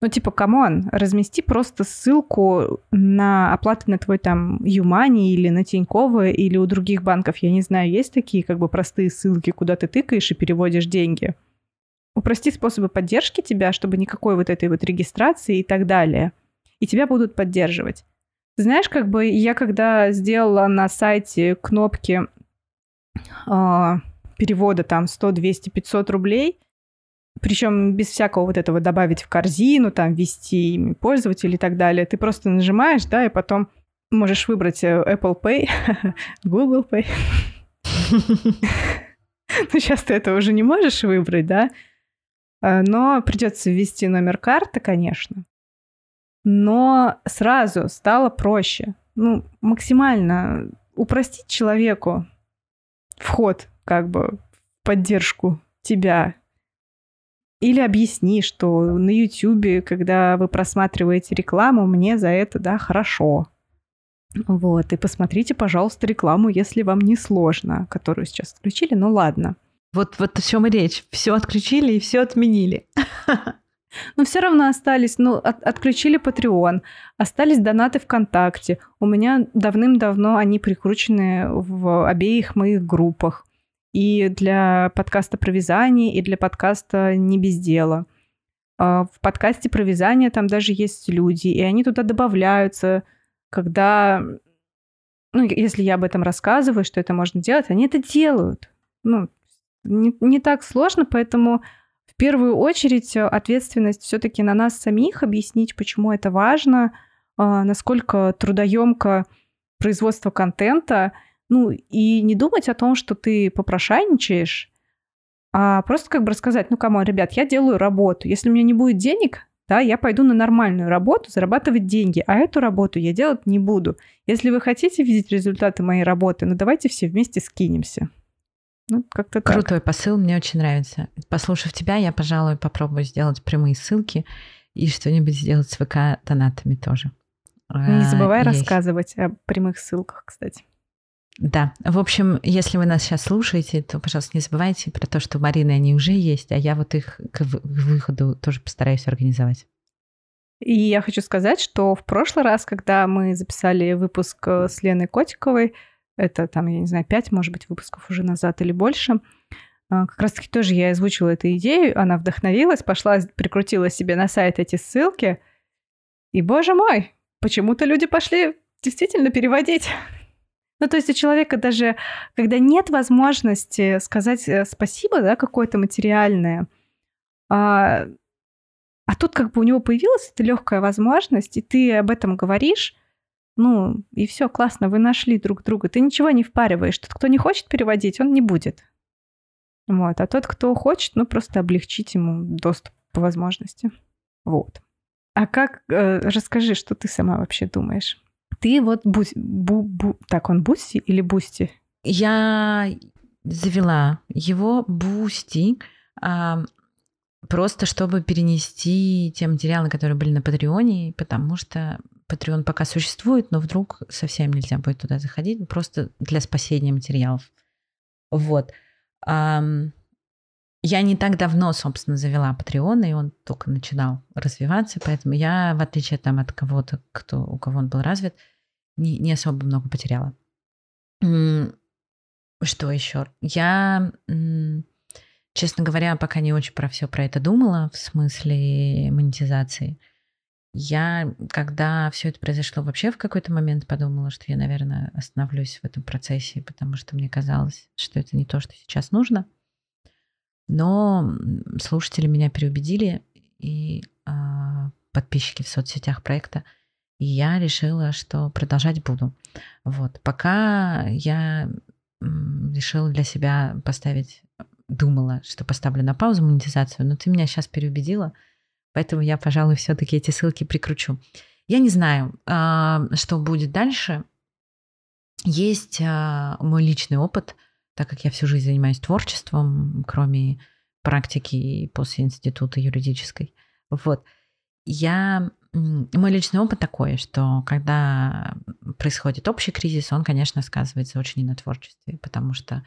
ну, типа, come on, размести просто ссылку на оплату на твой там ЮMoney или на Тинькофф или у других банков. Я не знаю, есть такие как бы простые ссылки, куда ты тыкаешь и переводишь деньги. Упрости способы поддержки тебя, чтобы никакой вот этой вот регистрации и так далее. И тебя будут поддерживать. Знаешь, как бы я когда сделала на сайте кнопки э, перевода там 100, 200, 500 рублей, причем без всякого вот этого добавить в корзину, там, ввести пользователя и так далее. Ты просто нажимаешь, да, и потом можешь выбрать э, Apple Pay, (laughs) Google Pay. (laughs) Ну, сейчас ты это уже не можешь выбрать, да? А, но придется ввести номер карты, конечно. Но сразу стало проще. Ну, максимально упростить человеку вход как бы в поддержку тебя. Или объясни, что на YouTube, когда вы просматриваете рекламу, мне за это, да, хорошо. Вот, и посмотрите, пожалуйста, рекламу, если вам не сложно, которую сейчас отключили, ну ладно. Вот, вот о чем и речь. Все отключили и все отменили. (laughs) Но все равно остались, ну, от, отключили Patreon, остались донаты ВКонтакте. У меня давным-давно они прикручены в обеих моих группах. И для подкаста про вязание, и для подкаста «Не без дела». А, в подкасте про вязание там даже есть люди, и они туда добавляются, когда, ну, если я об этом рассказываю, что это можно делать, они это делают. Ну, не, не так сложно, поэтому первую очередь ответственность все-таки на нас самих объяснить, почему это важно, а, насколько трудоемко производство контента, ну, и не думать о том, что ты попрошайничаешь, а просто как бы рассказать, ну, кому, ребят, я делаю работу. Если у меня не будет денег, да, я пойду на нормальную работу, зарабатывать деньги, а эту работу я делать не буду. Если вы хотите видеть результаты моей работы, ну, давайте все вместе скинемся. Ну, как-то так. Крутой посыл, мне очень нравится. Послушав тебя, я, пожалуй, попробую сделать прямые ссылки и что-нибудь сделать с ВК-донатами тоже. Не забывай а, рассказывать о прямых ссылках, кстати. Да. В общем, если вы нас сейчас слушаете, то, пожалуйста, не забывайте про то, что Марины они уже есть, а я вот их к выходу тоже постараюсь организовать. И я хочу сказать, что в прошлый раз, когда мы записали выпуск э, с Леной Котиковой, это там, я не знаю, пять, может быть, выпусков уже назад или больше, э, как раз-таки тоже я озвучила эту идею, она вдохновилась, пошла, прикрутила себе на сайт эти ссылки, и, боже мой, почему-то люди пошли действительно переводить. (laughs) Ну, то есть у человека даже, когда нет возможности сказать э, спасибо, да, какое-то материальное, а, а тут как бы у него появилась эта легкая возможность, и ты об этом говоришь, ну, и все, классно, вы нашли друг друга. Ты ничего не впариваешь. Тот, кто не хочет переводить, он не будет. Вот. А тот, кто хочет, ну, просто облегчить ему доступ по возможности. Вот. А как... Э, расскажи, что ты сама вообще думаешь? Ты вот бу, бу, бу, так он Boosty или Boosty? Я завела его Boosty просто чтобы перенести те материалы, которые были на Patreon е, потому что Patreon пока существует, но вдруг совсем нельзя будет туда заходить, просто для спасения материалов. Вот. Я не так давно, собственно, завела Patreon, и он только начинал развиваться, поэтому я, в отличие там, от кого-то, кто, у кого он был развит, не, не особо много потеряла. Что еще? Я, честно говоря, пока не очень про все про это думала, в смысле монетизации. Я, когда все это произошло, вообще в какой-то момент подумала, что я, наверное, остановлюсь в этом процессе, потому что мне казалось, что это не то, что сейчас нужно. Но слушатели меня переубедили, и э, подписчики в соцсетях проекта – и я решила, что продолжать буду. Вот. Пока я решила для себя поставить, думала, что поставлю на паузу монетизацию, но ты меня сейчас переубедила, поэтому я, пожалуй, все-таки эти ссылки прикручу. Я не знаю, а, что будет дальше. Есть а, мой личный опыт, так как я всю жизнь занимаюсь творчеством, кроме практики после института юридической. Вот. Я мой личный опыт такой, что когда происходит общий кризис, он, конечно, сказывается очень и на творчестве, потому что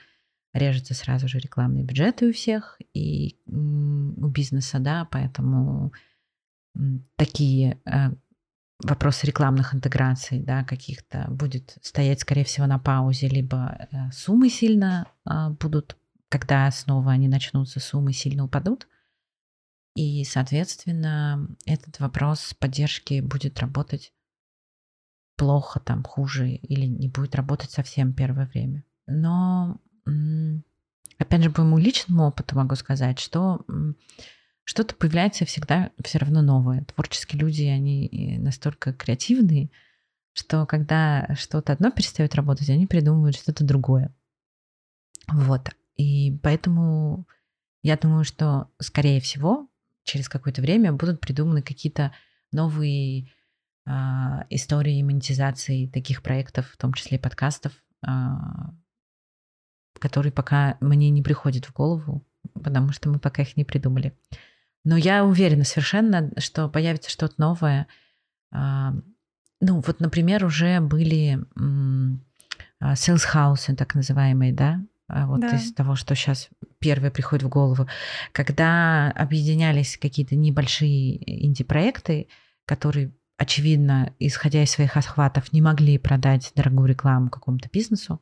режутся сразу же рекламные бюджеты у всех и у бизнеса, да, поэтому такие э, вопросы рекламных интеграций, да, каких-то будет стоять, скорее всего, на паузе, либо э, суммы сильно а, будут, когда снова они начнутся, суммы сильно упадут, и, соответственно, этот вопрос поддержки будет работать плохо, там, хуже или не будет работать совсем первое время. Но, опять же, по моему личному опыту могу сказать, что что-то появляется всегда все равно новое. Творческие люди, они настолько креативные, что когда что-то одно перестает работать, они придумывают что-то другое. Вот. И поэтому я думаю, что, скорее всего, через какое-то время будут придуманы какие-то новые э, истории монетизации таких проектов, в том числе подкастов, э, которые пока мне не приходят в голову, потому что мы пока их не придумали. Но я уверена совершенно, что появится что-то новое. Э, ну, вот, например, уже были э, sales house, так называемые, да, а вот да. из того, что сейчас первое приходит в голову, когда объединялись какие-то небольшие инди-проекты, которые, очевидно, исходя из своих охватов, не могли продать дорогую рекламу какому-то бизнесу,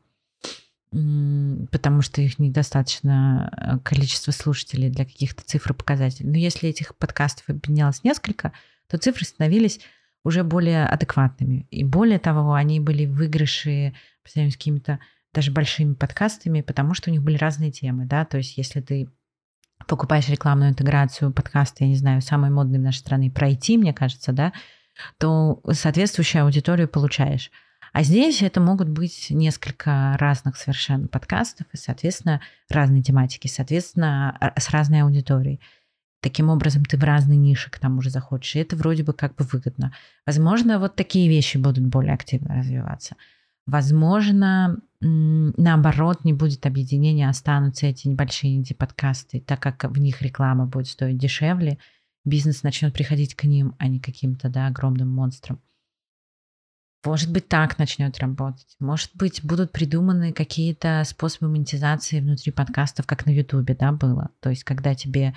потому что их недостаточно э, количество слушателей для каких-то цифр показателей. Но если этих подкастов объединялось несколько, то цифры становились уже более адекватными. И более того, они были в выигрыше по сравнению с какими-то даже большими подкастами, потому что у них были разные темы, да, то есть если ты покупаешь рекламную интеграцию подкаста, я не знаю, самый модный в нашей стране, пройти, мне кажется, да, то соответствующую аудиторию получаешь. А здесь это могут быть несколько разных совершенно подкастов и, соответственно, разные тематики, соответственно, с разной аудиторией. Таким образом, ты в разные ниши к тому же заходишь, и это вроде бы как бы выгодно. Возможно, вот такие вещи будут более активно развиваться. Возможно, наоборот, не будет объединения, останутся эти небольшие инди-подкасты, так как в них реклама будет стоить дешевле, бизнес начнет приходить к ним, а не каким-то да, огромным монстрам. Может быть, так начнет работать. Может быть, будут придуманы какие-то способы монетизации внутри подкастов, как на Ютубе, да, было. То есть, когда тебе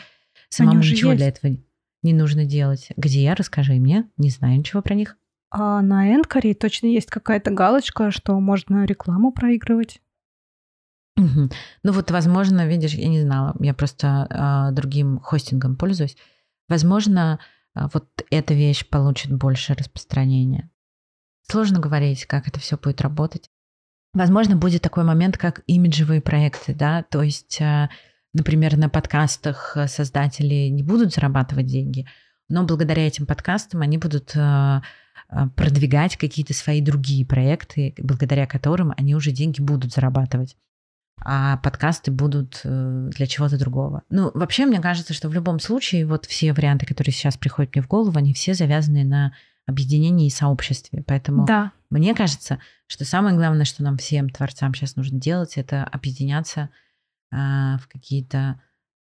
самому ничего есть. для этого не нужно делать. Где? Расскажи мне. Не знаю ничего про них. А на Энкоре точно есть какая-то галочка, что можно рекламу проигрывать. Угу. Ну вот, возможно, видишь, я не знала, я просто э, другим хостингом пользуюсь. Возможно, э, вот эта вещь получит больше распространения. Сложно говорить, как это все будет работать. Возможно, будет такой момент, как имиджевые проекты, да, то есть, э, например, на подкастах создатели не будут зарабатывать деньги, но благодаря этим подкастам они будут э, э, продвигать какие-то свои другие проекты, благодаря которым они уже деньги будут зарабатывать а подкасты будут для чего-то другого. Ну, вообще, мне кажется, что в любом случае вот все варианты, которые сейчас приходят мне в голову, они все завязаны на объединении и сообществе. Поэтому да. мне кажется, что самое главное, что нам всем творцам сейчас нужно делать, это объединяться э, в какие-то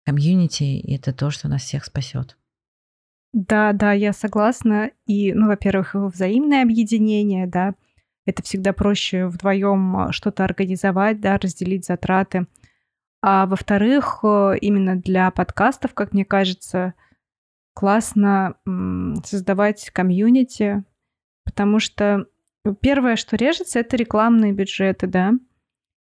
комьюнити, и это то, что нас всех спасет. Да, да, я согласна. И, ну, во-первых, взаимное объединение, да, это всегда проще вдвоем а, что-то организовать, да, разделить затраты. А во-вторых, э, именно для подкастов, как мне кажется, классно создавать комьюнити, потому что первое, что режется, это рекламные бюджеты, да.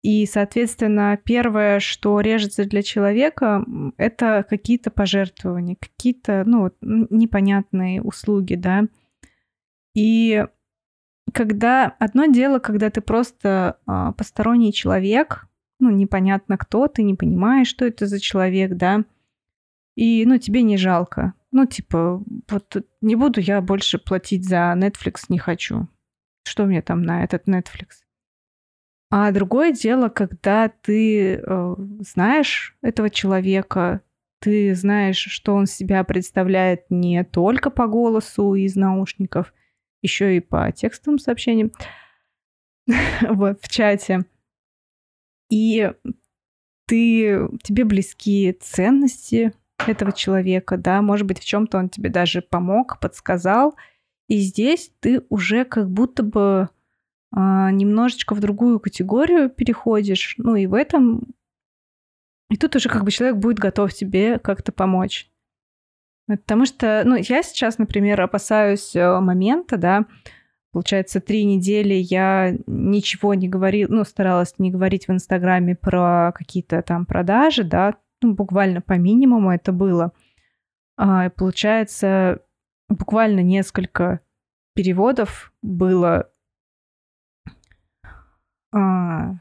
И, соответственно, первое, что режется для человека, это какие-то пожертвования, какие-то, ну, непонятные услуги, да. И когда одно дело, когда ты просто а, посторонний человек, ну, непонятно кто, ты не понимаешь, что это за человек, да, и, ну, тебе не жалко. Ну, типа, вот не буду я больше платить за Netflix, не хочу. Что мне там на этот Netflix? А другое дело, когда ты э, знаешь этого человека, ты знаешь, что он себя представляет не только по голосу из наушников, еще и по текстовым сообщениям (laughs) в чате. И ты, тебе близкие ценности, этого человека, да, может быть, в чем-то он тебе даже помог, подсказал, и здесь ты уже как будто бы а, немножечко в другую категорию переходишь, ну и в этом, и тут уже как бы человек будет готов тебе как-то помочь. Потому что, ну, я сейчас, например, опасаюсь э, момента, да, получается, три недели я ничего не говорила, ну, старалась не говорить в Инстаграме про какие-то там продажи, да, ну, буквально по минимуму это было. А, получается, буквально несколько переводов было. А,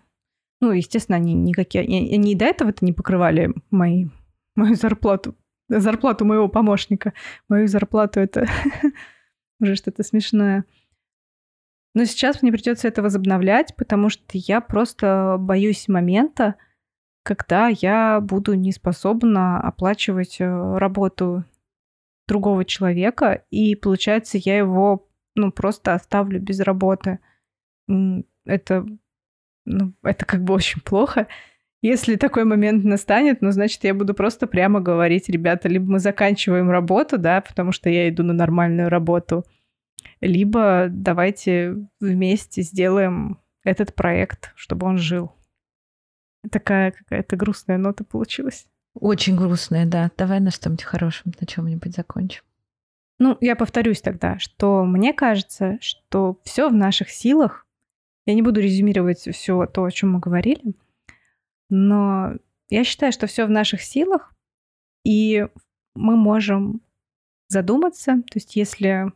ну, естественно, они никакие, они и до этого это не покрывали мои, мою зарплату, зарплату моего помощника. Мою зарплату это (laughs) уже что-то смешное. Но сейчас мне придется это возобновлять, потому что я просто боюсь момента, когда я буду не способна оплачивать э, работу другого человека, и получается, я его ну, просто оставлю без работы. Это, ну, это как бы очень плохо. Если такой момент настанет, ну, значит, я буду просто прямо говорить, ребята, либо мы заканчиваем работу, да, потому что я иду на нормальную работу, либо давайте вместе сделаем этот проект, чтобы он жил. Такая какая-то грустная нота получилась. Очень грустная, да. Давай на что-нибудь хорошем, на чем-нибудь закончим. Ну, я повторюсь тогда, что мне кажется, что все в наших силах, Я не буду резюмировать все то, о чем мы говорили, но я считаю, что все в наших силах, и мы можем задуматься, то есть если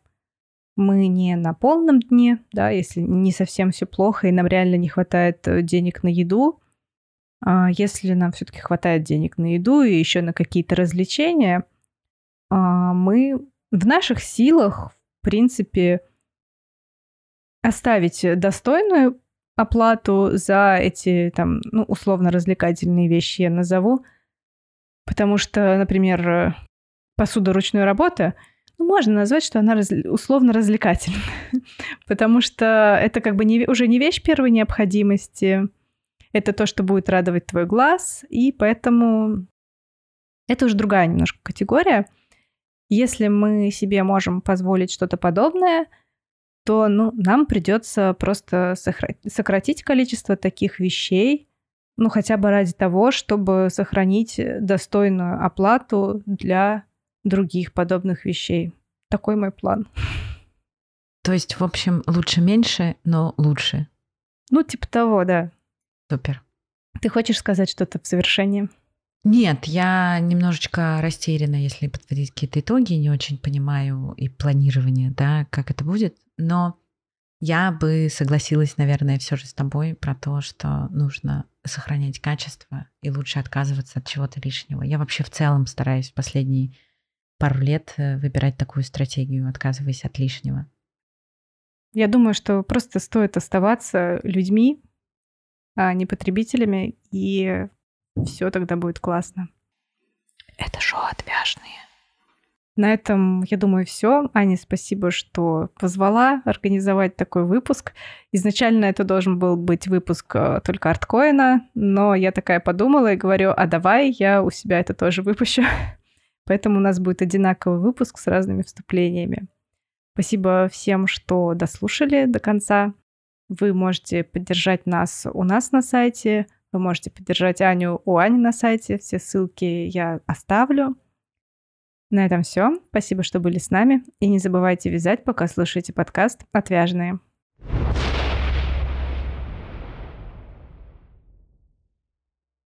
мы не на полном дне, да, если не совсем все плохо и нам реально не хватает э, денег на еду, если нам все-таки хватает денег на еду и еще на какие-то развлечения, а, мы в наших силах, в принципе, оставить достойную оплату за эти, там, ну, условно-развлекательные вещи я назову. Потому что, например, посуда ручной работы, ну, можно назвать, что она раз... условно-развлекательна. (laughs) Потому что это как бы не, уже не вещь первой необходимости, это то, что будет радовать твой глаз, и поэтому это уже другая немножко категория. Если мы себе можем позволить что-то подобное – то ну, нам придется просто сократить количество таких вещей, ну хотя бы ради того, чтобы сохранить достойную оплату для других подобных вещей. Такой мой план. То есть, в общем, лучше меньше, но лучше. Ну, типа того, да. Супер. Ты хочешь сказать что-то в завершении? Нет, я немножечко растеряна, если подводить какие-то итоги, не очень понимаю и планирование, да, как это будет. Но я бы согласилась, наверное, все же с тобой про то, что нужно сохранять качество и лучше отказываться от чего-то лишнего. Я вообще в целом стараюсь последние пару лет э, выбирать такую стратегию, отказываясь от лишнего. Я думаю, что просто стоит оставаться людьми, а не потребителями, и все тогда будет классно. Это шоу «Отвяжные». На этом, я думаю, все. Аня, спасибо, что позвала организовать такой выпуск. Изначально это должен был быть выпуск э, только арткоина, но я такая подумала и говорю, а давай я у себя это тоже выпущу. (laughs) Поэтому у нас будет одинаковый выпуск с разными вступлениями. Спасибо всем, что дослушали до конца. Вы можете поддержать нас у нас на сайте, вы можете поддержать Аню у Ани на сайте. Все ссылки я оставлю. На этом все. Спасибо, что были с нами. И не забывайте вязать, пока слушаете подкаст «Отвяжные».